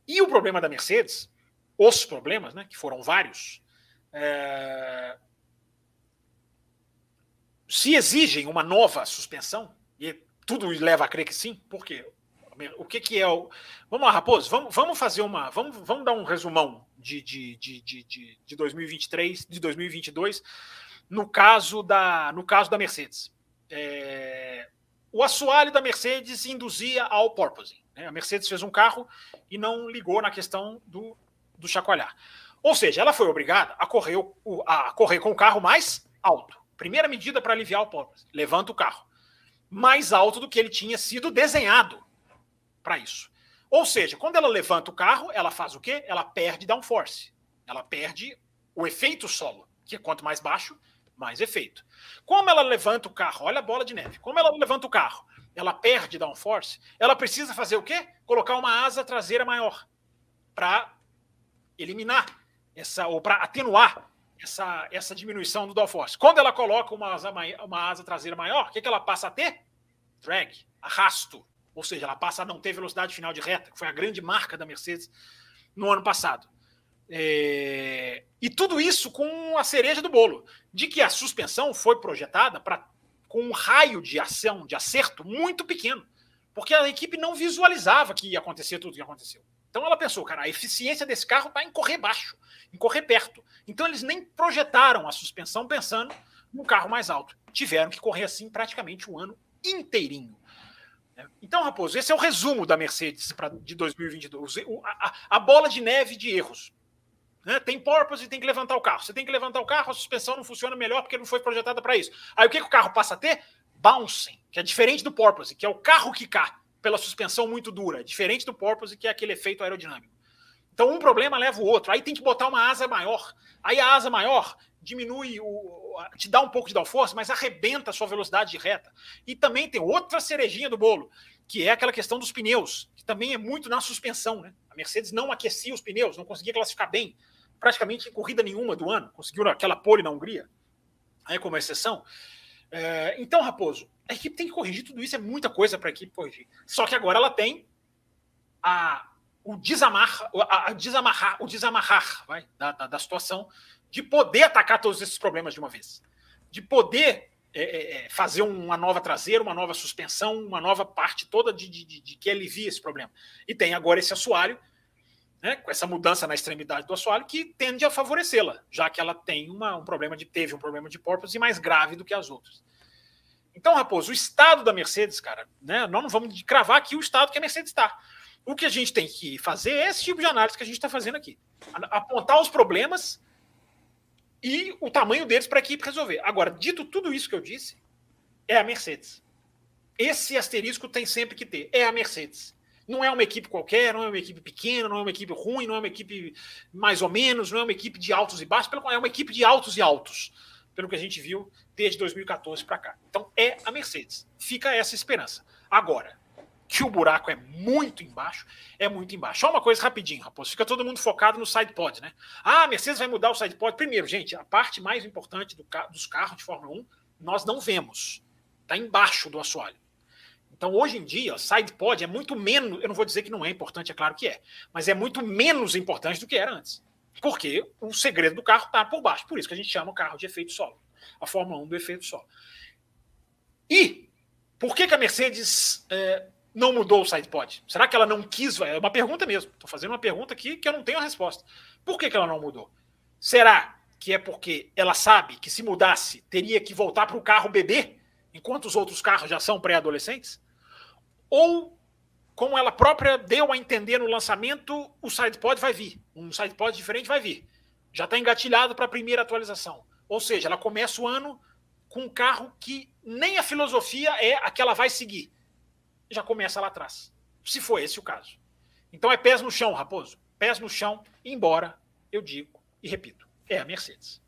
Speaker 2: E o problema da Mercedes, os problemas, né, que foram vários, é, se exigem uma nova suspensão, e tudo leva a crer que sim, por quê? O que, que é o. Vamos lá, Raposo, vamos, vamos fazer uma. Vamos, vamos dar um resumão de, de, de, de, de 2023, de 2022, no caso da, no caso da Mercedes. É, o assoalho da Mercedes induzia ao porpoising. Né? A Mercedes fez um carro e não ligou na questão do, do chacoalhar. Ou seja, ela foi obrigada a correr, a correr com o carro mais alto. Primeira medida para aliviar o porpoise: levanta o carro. Mais alto do que ele tinha sido desenhado para isso. Ou seja, quando ela levanta o carro, ela faz o quê? Ela perde downforce. Ela perde o efeito solo, que é quanto mais baixo, mais efeito. Como ela levanta o carro? Olha a bola de neve. Como ela levanta o carro? Ela perde downforce. Ela precisa fazer o quê? Colocar uma asa traseira maior para eliminar essa ou para atenuar essa, essa diminuição do downforce. Quando ela coloca uma asa, uma asa traseira maior, o que, que ela passa a ter? Drag, arrasto. Ou seja, ela passa a não ter velocidade final de reta, que foi a grande marca da Mercedes no ano passado. É... E tudo isso com a cereja do bolo, de que a suspensão foi projetada para com um raio de ação, de acerto muito pequeno, porque a equipe não visualizava que ia acontecer tudo o que aconteceu. Então ela pensou, cara, a eficiência desse carro está em correr baixo, em correr perto. Então eles nem projetaram a suspensão pensando num carro mais alto. Tiveram que correr assim praticamente um ano inteirinho. Então, Raposo, esse é o resumo da Mercedes pra, de 2022. A, a, bola de neve de erros. Né? Tem porpoise e tem que levantar o carro. Você tem que levantar o carro, a suspensão não funciona melhor porque não foi projetada para isso. Aí o que, que o carro passa a ter? Bouncing, que é diferente do porpoise, que é o carro que cai pela suspensão muito dura. Diferente do porpoise, que é aquele efeito aerodinâmico. Então um problema leva o outro. Aí tem que botar uma asa maior. Aí a asa maior diminui o. te dá um pouco de downforce, mas arrebenta a sua velocidade de reta. E também tem outra cerejinha do bolo, que é aquela questão dos pneus, que também é muito na suspensão. Né? A Mercedes não aquecia os pneus, não conseguia classificar bem, praticamente em corrida nenhuma do ano. Conseguiu aquela pole na Hungria, aí como exceção. É, então, Raposo, a equipe tem que corrigir tudo isso, é muita coisa para a equipe corrigir. Só que agora ela tem a, o desamarrar, a, a desamarrar, o desamarrar vai, da, da, da situação de poder atacar todos esses problemas de uma vez, de poder é, é, é, fazer uma nova traseira, uma nova suspensão, uma nova parte toda de, de, de, de que alivia esse problema. E tem agora esse assoalho, né, com essa mudança na extremidade do assoalho, que tende a favorecê-la, já que ela tem uma, um problema de teve um problema de porpoise mais grave do que as outras. Então, Raposo, o estado da Mercedes, cara, né, nós não vamos cravar aqui o estado que a Mercedes está. O que a gente tem que fazer é esse tipo de análise que a gente está fazendo aqui. Apontar os problemas e o tamanho deles para a equipe resolver. Agora, dito tudo isso que eu disse, é a Mercedes. Esse asterisco tem sempre que ter. É a Mercedes. Não é uma equipe qualquer, não é uma equipe pequena, não é uma equipe ruim, não é uma equipe mais ou menos, não é uma equipe de altos e baixos, pelo é uma equipe de altos e altos, pelo que a gente viu desde 2014 para cá. Então é a Mercedes. Fica essa esperança. Agora, que o buraco é muito embaixo, é muito embaixo. Só uma coisa rapidinho, Raposo. Fica todo mundo focado no sidepod, né? Ah, a Mercedes vai mudar o sidepod. Primeiro, gente, a parte mais importante do dos carros de Fórmula 1, nós não vemos. Está embaixo do assoalho. Então, hoje em dia, o sidepod é muito menos. Eu não vou dizer que não é importante, é claro que é. Mas é muito menos importante do que era antes. Porque o segredo do carro está por baixo. Por isso que a gente chama o carro de efeito solo. A Fórmula 1 do efeito solo. E por que, que a Mercedes. É, não mudou o sidepod? Será que ela não quis? É uma pergunta mesmo. Estou fazendo uma pergunta aqui que eu não tenho a resposta. Por que, que ela não mudou? Será que é porque ela sabe que se mudasse teria que voltar para o carro bebê, enquanto os outros carros já são pré-adolescentes? Ou, como ela própria deu a entender no lançamento, o sidepod vai vir. Um sidepod diferente vai vir. Já está engatilhado para a primeira atualização. Ou seja, ela começa o ano com um carro que nem a filosofia é a que ela vai seguir já começa lá atrás. Se for esse o caso. Então é pés no chão, Raposo. Pés no chão, embora eu digo e repito, é a Mercedes.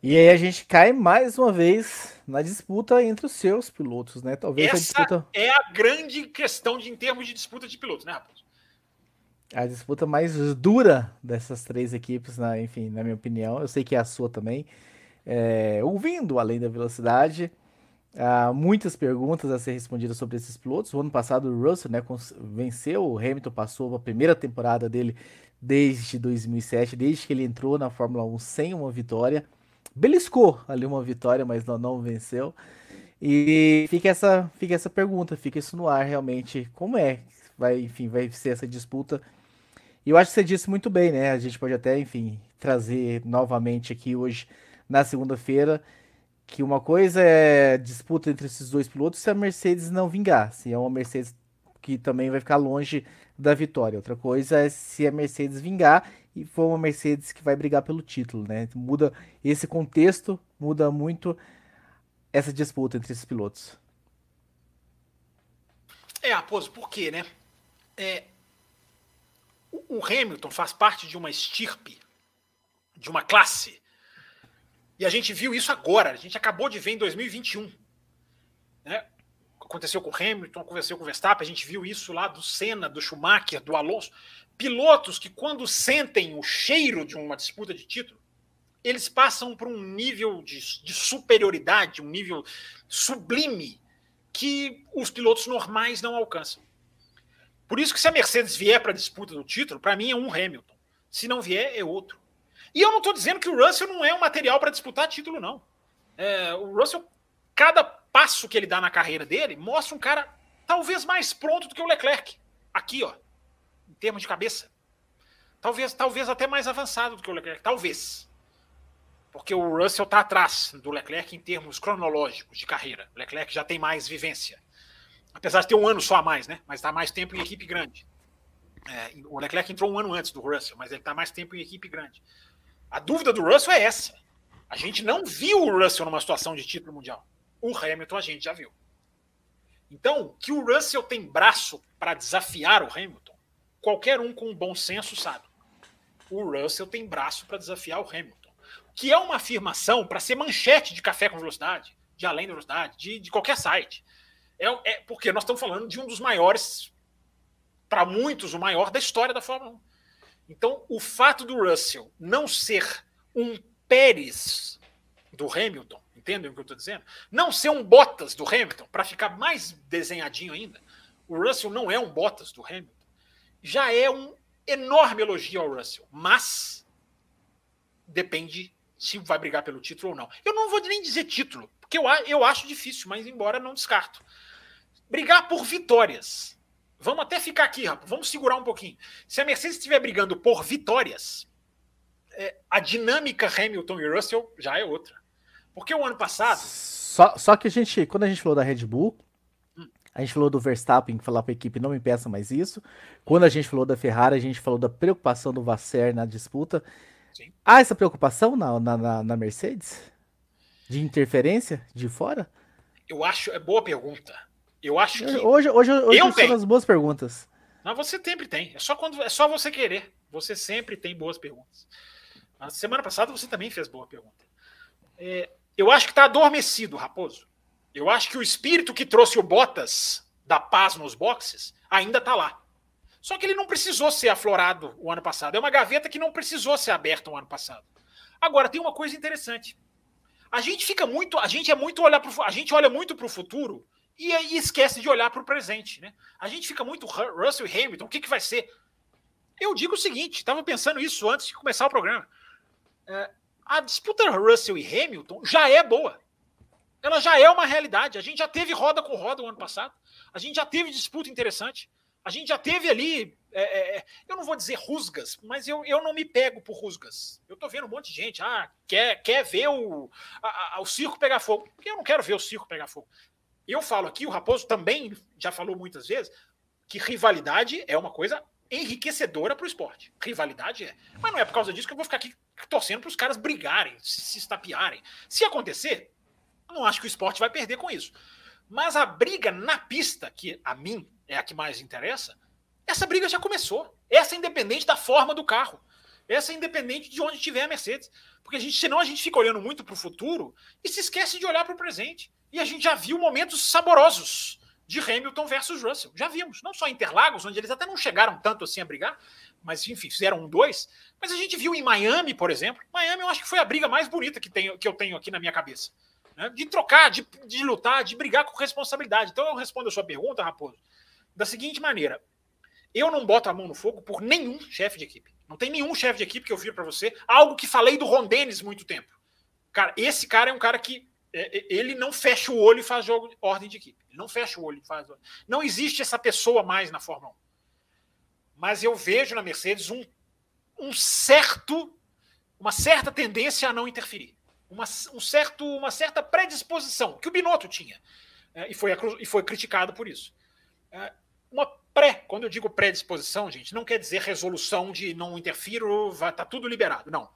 Speaker 1: E aí a gente cai mais uma vez na disputa entre os seus pilotos, né? Talvez
Speaker 2: Essa
Speaker 1: a disputa
Speaker 2: é a grande questão de em termos de disputa de pilotos, né, Raposo?
Speaker 1: A disputa mais dura dessas três equipes, né? enfim, na minha opinião. Eu sei que é a sua também. É, ouvindo além da velocidade, Há muitas perguntas a ser respondidas sobre esses pilotos. O ano passado o Russell né, venceu, o Hamilton passou a primeira temporada dele desde 2007, desde que ele entrou na Fórmula 1 sem uma vitória. Beliscou ali uma vitória, mas não, não venceu. E fica essa, fica essa pergunta, fica isso no ar realmente. Como é? Vai, enfim, vai ser essa disputa. E eu acho que você disse muito bem, né? A gente pode até, enfim, trazer novamente aqui hoje na segunda-feira que uma coisa é disputa entre esses dois pilotos se a Mercedes não vingar, se é uma Mercedes que também vai ficar longe da vitória. Outra coisa é se a Mercedes vingar e for uma Mercedes que vai brigar pelo título, né? Muda esse contexto, muda muito essa disputa entre esses pilotos.
Speaker 2: É, Aposo, por quê, né? É, o Hamilton faz parte de uma estirpe, de uma classe e a gente viu isso agora, a gente acabou de ver em 2021. Né? Aconteceu com o Hamilton, aconteceu com o Verstappen, a gente viu isso lá do Senna, do Schumacher, do Alonso. Pilotos que, quando sentem o cheiro de uma disputa de título, eles passam por um nível de, de superioridade, um nível sublime que os pilotos normais não alcançam. Por isso que se a Mercedes vier para a disputa do título, para mim é um Hamilton. Se não vier, é outro. E eu não estou dizendo que o Russell não é um material para disputar título, não. É, o Russell, cada passo que ele dá na carreira dele, mostra um cara talvez mais pronto do que o Leclerc. Aqui, ó, em termos de cabeça. Talvez, talvez até mais avançado do que o Leclerc. Talvez. Porque o Russell está atrás do Leclerc em termos cronológicos de carreira. O Leclerc já tem mais vivência. Apesar de ter um ano só a mais, né? Mas está mais tempo em equipe grande. É, o Leclerc entrou um ano antes do Russell, mas ele está mais tempo em equipe grande. A dúvida do Russell é essa. A gente não viu o Russell numa situação de título mundial. O Hamilton a gente já viu. Então, que o Russell tem braço para desafiar o Hamilton, qualquer um com bom senso sabe. O Russell tem braço para desafiar o Hamilton. Que é uma afirmação para ser manchete de café com velocidade, de além da velocidade, de, de qualquer site. É, é, porque nós estamos falando de um dos maiores, para muitos, o maior da história da Fórmula 1. Então, o fato do Russell não ser um Pérez do Hamilton Entendem o que eu estou dizendo? Não ser um Bottas do Hamilton, para ficar mais desenhadinho ainda. O Russell não é um Bottas do Hamilton. Já é um enorme elogio ao Russell, mas depende se vai brigar pelo título ou não. Eu não vou nem dizer título, porque eu, eu acho difícil, mas embora não descarto. Brigar por vitórias. Vamos até ficar aqui, rapaz. Vamos segurar um pouquinho. Se a Mercedes estiver brigando por vitórias, é, a dinâmica Hamilton e Russell já é outra. Porque o ano passado.
Speaker 1: Só, só que a gente, quando a gente falou da Red Bull, hum. a gente falou do Verstappen, falar para a equipe não me peça mais isso. Quando a gente falou da Ferrari, a gente falou da preocupação do Vasser na disputa. Sim. Há essa preocupação na, na, na Mercedes? De interferência de fora?
Speaker 2: Eu acho, é boa pergunta. Eu acho que.
Speaker 1: Hoje, hoje, hoje eu são as boas perguntas.
Speaker 2: Mas você sempre tem. É só, quando, é só você querer. Você sempre tem boas perguntas. Na semana passada você também fez boa pergunta. É, eu acho que está adormecido, Raposo. Eu acho que o espírito que trouxe o Bottas da paz nos boxes ainda está lá. Só que ele não precisou ser aflorado o ano passado. É uma gaveta que não precisou ser aberta o ano passado. Agora tem uma coisa interessante. A gente fica muito, a gente é muito olhar pro, a gente olha muito para o futuro e aí esquece de olhar para o presente, né? A gente fica muito Russell e Hamilton, o que, que vai ser? Eu digo o seguinte, estava pensando isso antes de começar o programa. É, a disputa Russell e Hamilton já é boa. Ela já é uma realidade. A gente já teve roda com roda o ano passado. A gente já teve disputa interessante. A gente já teve ali. É, é, é eu não vou dizer rusgas, mas eu, eu não me pego por rusgas. Eu tô vendo um monte de gente. Ah, quer, quer ver o, a, a, o circo pegar fogo. Eu não quero ver o circo pegar fogo. Eu falo aqui, o Raposo também já falou muitas vezes, que rivalidade é uma coisa enriquecedora para o esporte. Rivalidade é. Mas não é por causa disso que eu vou ficar aqui torcendo para os caras brigarem, se, estapearem. Se acontecer, não acho que o esporte vai perder com isso. Mas a briga na pista, que a mim é a que mais interessa, essa briga já começou. Essa é independente da forma do carro. Essa é independente de onde estiver a Mercedes. Porque a gente, senão a gente fica olhando muito para o futuro e se esquece de olhar para o presente. E a gente já viu momentos saborosos de Hamilton versus Russell. Já vimos, não só em Interlagos, onde eles até não chegaram tanto assim a brigar, mas enfim, fizeram um dois. Mas a gente viu em Miami, por exemplo. Miami eu acho que foi a briga mais bonita que, tenho, que eu tenho aqui na minha cabeça. Né? De trocar, de, de lutar, de brigar com responsabilidade. Então eu respondo a sua pergunta, Raposo, da seguinte maneira: eu não boto a mão no fogo por nenhum chefe de equipe. Não tem nenhum chefe de equipe que eu viro para você. Algo que falei do Ron Dennis muito tempo. Cara, esse cara é um cara que ele não fecha o olho e faz jogo ordem de equipe. Ele não fecha o olho e faz. Não existe essa pessoa mais na Fórmula 1. Mas eu vejo na Mercedes um, um certo, uma certa tendência a não interferir. Uma, um certo, uma certa predisposição que o Binotto tinha. É, e, foi, e foi criticado por isso. É, uma pré, quando eu digo predisposição, gente, não quer dizer resolução de não interfiro, vai, tá tudo liberado. Não.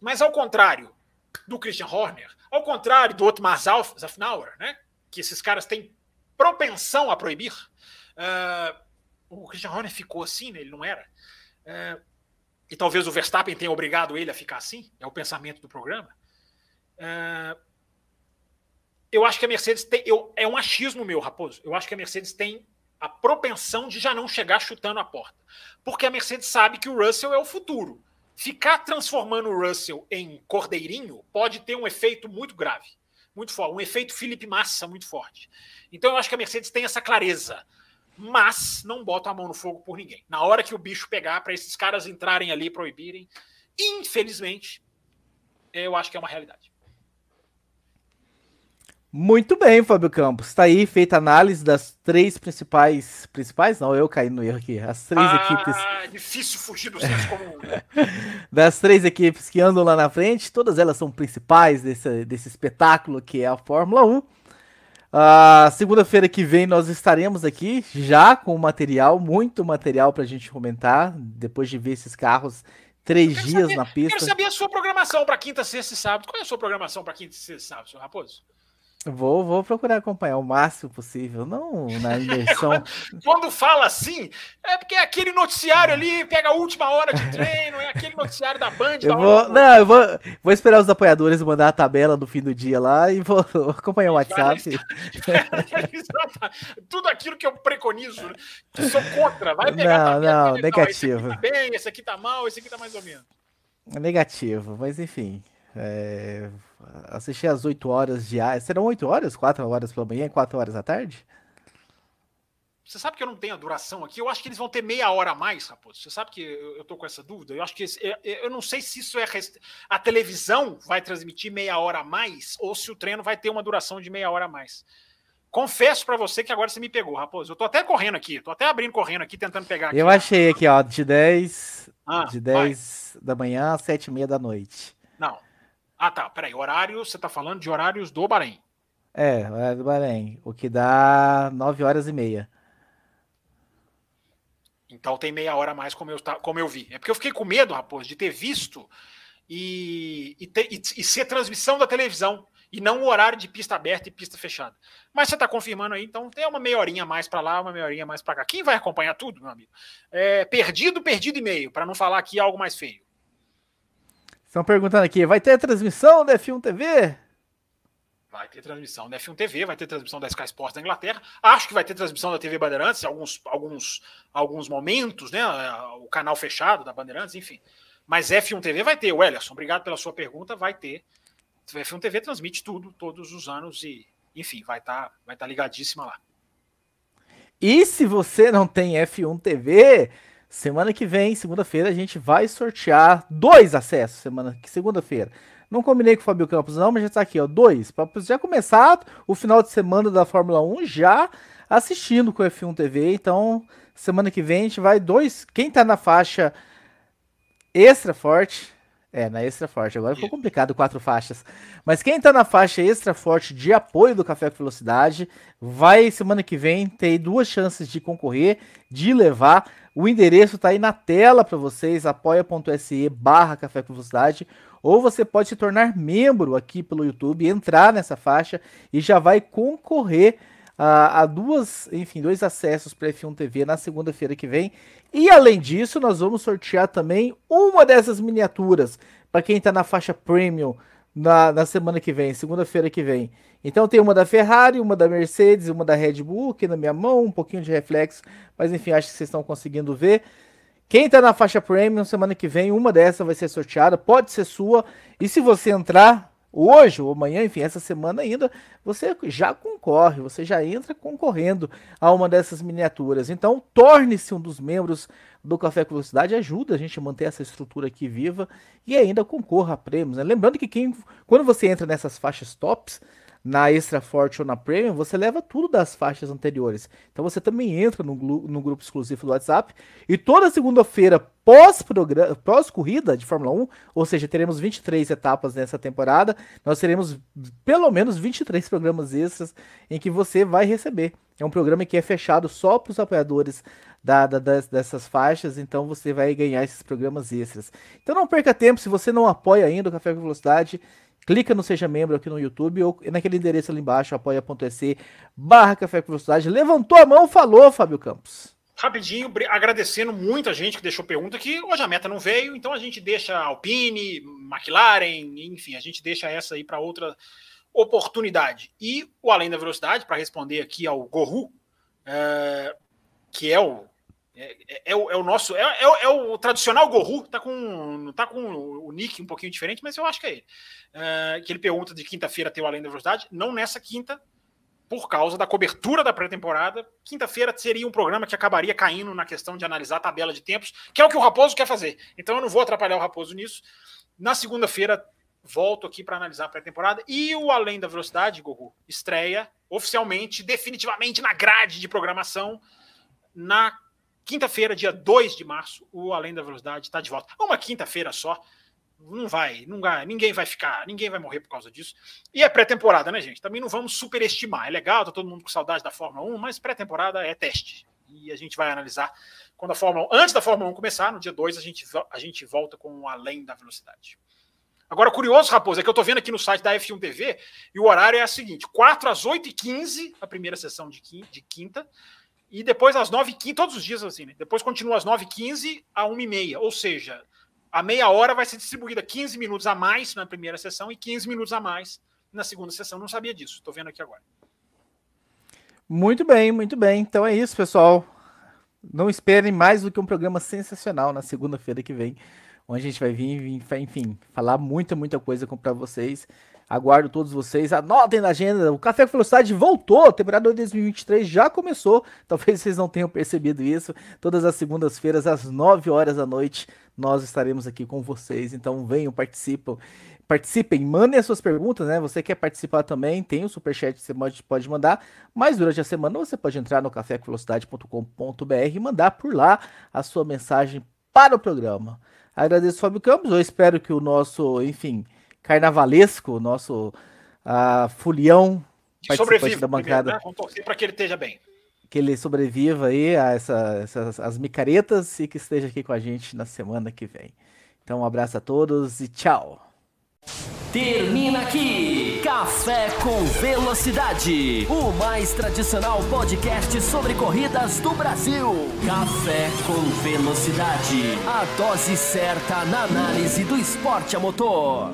Speaker 2: Mas ao contrário do Christian Horner, ao contrário do Otmar Zafnauer, né, que esses caras têm propensão a proibir, uh, o Christian Horner ficou assim, né, ele não era. Uh, e talvez o Verstappen tenha obrigado ele a ficar assim, é o pensamento do programa. Uh, eu acho que a Mercedes tem. Eu, é um achismo meu, Raposo. Eu acho que a Mercedes tem a propensão de já não chegar chutando a porta. Porque a Mercedes sabe que o Russell é o futuro ficar transformando o Russell em cordeirinho pode ter um efeito muito grave, muito forte, um efeito Felipe Massa muito forte. Então eu acho que a Mercedes tem essa clareza, mas não bota a mão no fogo por ninguém. Na hora que o bicho pegar para esses caras entrarem ali e proibirem, infelizmente, eu acho que é uma realidade.
Speaker 1: Muito bem, Fábio Campos. Está aí feita a análise das três principais. Principais? Não, eu caí no erro aqui. As três ah, equipes.
Speaker 2: Difícil fugir do senso comum.
Speaker 1: Das três equipes que andam lá na frente, todas elas são principais desse, desse espetáculo que é a Fórmula 1. Uh, Segunda-feira que vem nós estaremos aqui já com material, muito material para a gente comentar, depois de ver esses carros três dias
Speaker 2: saber,
Speaker 1: na pista.
Speaker 2: Quero saber a sua programação para quinta, sexta e sábado. Qual é a sua programação para quinta, sexta e sábado, senhor Raposo?
Speaker 1: Vou, vou procurar acompanhar o máximo possível, não na imersão.
Speaker 2: Quando fala assim, é porque é aquele noticiário ali, pega a última hora de treino, é aquele noticiário da Band.
Speaker 1: Eu vou, não, eu vou, vou esperar os apoiadores mandar a tabela no fim do dia lá e vou acompanhar o WhatsApp.
Speaker 2: Tudo aquilo que eu preconizo, né? que sou contra, vai pegar
Speaker 1: não, não, negativo.
Speaker 2: Não, esse aqui tá bem, esse aqui tá mal, esse aqui tá mais ou menos.
Speaker 1: Negativo, mas enfim. É, assistir às 8 horas diárias. Serão 8 horas? 4 horas pela manhã e 4 horas à tarde?
Speaker 2: Você sabe que eu não tenho a duração aqui? Eu acho que eles vão ter meia hora a mais, Raposo. Você sabe que eu, eu tô com essa dúvida? Eu acho que esse, eu, eu, não sei se isso é. Rest... A televisão vai transmitir meia hora a mais ou se o treino vai ter uma duração de meia hora a mais. Confesso para você que agora você me pegou, Raposo. Eu tô até correndo aqui, tô até abrindo correndo aqui, tentando pegar aqui.
Speaker 1: Eu achei aqui, ó, de 10, ah, de 10 vai. da manhã às 7 e meia da noite.
Speaker 2: Ah, tá. Peraí. Horário, você tá falando de horários do Bahrein.
Speaker 1: É, horário do Bahrein. O que dá 9 horas e meia.
Speaker 2: Então tem meia hora a mais, como eu, como eu vi. É porque eu fiquei com medo, Raposo, de ter visto e, e, ter, e, e ser transmissão da televisão e não o horário de pista aberta e pista fechada. Mas você está confirmando aí, então tem uma meia horinha mais para lá, uma meia horinha mais para cá. Quem vai acompanhar tudo, meu amigo? É, perdido, perdido e meio, para não falar aqui algo mais feio.
Speaker 1: Estão perguntando aqui, vai ter transmissão da F1 TV?
Speaker 2: Vai ter transmissão da F1 TV, vai ter transmissão da Sky Sports da Inglaterra. Acho que vai ter transmissão da TV Bandeirantes, alguns, alguns, alguns momentos, né? O canal fechado da Bandeirantes, enfim. Mas F1 TV vai ter, Wellerson. Obrigado pela sua pergunta. Vai ter. F1 TV transmite tudo, todos os anos e, enfim, vai estar tá, vai tá ligadíssima lá.
Speaker 1: E se você não tem F1 TV, Semana que vem, segunda-feira, a gente vai sortear dois acessos. Semana que segunda-feira. Não combinei com o Fabio Campos, não, mas já está aqui, ó. Dois. Para já começar o final de semana da Fórmula 1 já assistindo com o F1 TV. Então, semana que vem a gente vai dois. Quem está na faixa extra forte. É, na extra forte. Agora ficou complicado quatro faixas. Mas quem está na faixa extra forte de apoio do Café com Velocidade vai semana que vem ter duas chances de concorrer, de levar o endereço está aí na tela para vocês, apoia.se barra Café com Velocidade, ou você pode se tornar membro aqui pelo YouTube, entrar nessa faixa e já vai concorrer a, a duas, enfim, dois acessos para F1 TV na segunda-feira que vem. E além disso, nós vamos sortear também uma dessas miniaturas para quem está na faixa Premium na, na semana que vem, segunda-feira que vem. Então tem uma da Ferrari, uma da Mercedes, uma da Red Bull aqui na minha mão, um pouquinho de reflexo, mas enfim, acho que vocês estão conseguindo ver. Quem está na faixa Premium, semana que vem, uma dessas vai ser sorteada, pode ser sua. E se você entrar hoje ou amanhã, enfim, essa semana ainda, você já concorre, você já entra concorrendo a uma dessas miniaturas. Então, torne-se um dos membros do Café com Velocidade, ajuda a gente a manter essa estrutura aqui viva e ainda concorra a prêmios. Né? Lembrando que quem, quando você entra nessas faixas tops, na Extra Forte ou na Premium, você leva tudo das faixas anteriores. Então você também entra no, no grupo exclusivo do WhatsApp. E toda segunda-feira, pós-corrida pós de Fórmula 1, ou seja, teremos 23 etapas nessa temporada, nós teremos pelo menos 23 programas extras em que você vai receber. É um programa que é fechado só para os apoiadores da, da, das, dessas faixas, então você vai ganhar esses programas extras. Então não perca tempo, se você não apoia ainda o Café com Velocidade, clica no Seja Membro aqui no YouTube ou naquele endereço ali embaixo, apoia.se barra Café com Velocidade. Levantou a mão, falou, Fábio Campos.
Speaker 2: Rapidinho, agradecendo muita gente que deixou pergunta que hoje a meta não veio, então a gente deixa Alpine, McLaren, enfim, a gente deixa essa aí para outra oportunidade. E o Além da Velocidade, para responder aqui ao Goru, é, que é o é, é, é, o, é, o, nosso. É, é, é, o tradicional Goru, tá com, tá com o nick um pouquinho diferente, mas eu acho que é ele. Uh, que ele pergunta de quinta-feira ter o Além da Velocidade. Não nessa quinta, por causa da cobertura da pré-temporada. Quinta-feira seria um programa que acabaria caindo na questão de analisar a tabela de tempos, que é o que o Raposo quer fazer. Então eu não vou atrapalhar o Raposo nisso. Na segunda-feira, volto aqui para analisar a pré-temporada. E o Além da Velocidade, Goru, estreia oficialmente, definitivamente na grade de programação na Quinta-feira, dia 2 de março, o Além da Velocidade está de volta. Uma quinta-feira só, Não vai, não vai, ninguém vai ficar, ninguém vai morrer por causa disso. E é pré-temporada, né, gente? Também não vamos superestimar. É legal, tá todo mundo com saudade da Fórmula 1, mas pré-temporada é teste. E a gente vai analisar quando a Fórmula 1, antes da Fórmula 1 começar, no dia 2, a gente, a gente volta com o além da velocidade. Agora, curioso, Raposo, é que eu tô vendo aqui no site da F1 TV e o horário é o seguinte: 4 às 8h15, a primeira sessão de quinta, e depois às 9h15, todos os dias assim, né? Depois continua às 9h15 a 1h30. Ou seja, a meia hora vai ser distribuída 15 minutos a mais na primeira sessão e 15 minutos a mais na segunda sessão. Não sabia disso, estou vendo aqui agora.
Speaker 1: Muito bem, muito bem. Então é isso, pessoal. Não esperem mais do que um programa sensacional na segunda-feira que vem, onde a gente vai vir, enfim, falar muita, muita coisa para vocês. Aguardo todos vocês. Anotem na agenda. O Café com Velocidade voltou. A temporada 2023 já começou. Talvez vocês não tenham percebido isso. Todas as segundas-feiras, às 9 horas da noite, nós estaremos aqui com vocês. Então venham, participam. Participem, mandem as suas perguntas, né? Você quer participar também, tem o superchat que você pode, mandar, mas durante a semana você pode entrar no cafécomvelocidade.com.br e mandar por lá a sua mensagem para o programa. Agradeço, Fábio Campos. Eu espero que o nosso, enfim, carnavalesco, nosso uh, fulião
Speaker 2: participante da bancada. Né? Vamos torcer para que ele esteja bem.
Speaker 1: Que ele sobreviva aí a essa, essas as micaretas e que esteja aqui com a gente na semana que vem. Então, um abraço a todos e tchau.
Speaker 3: Termina aqui Café com Velocidade, o mais tradicional podcast sobre corridas do Brasil. Café com Velocidade, a dose certa na análise do esporte a motor.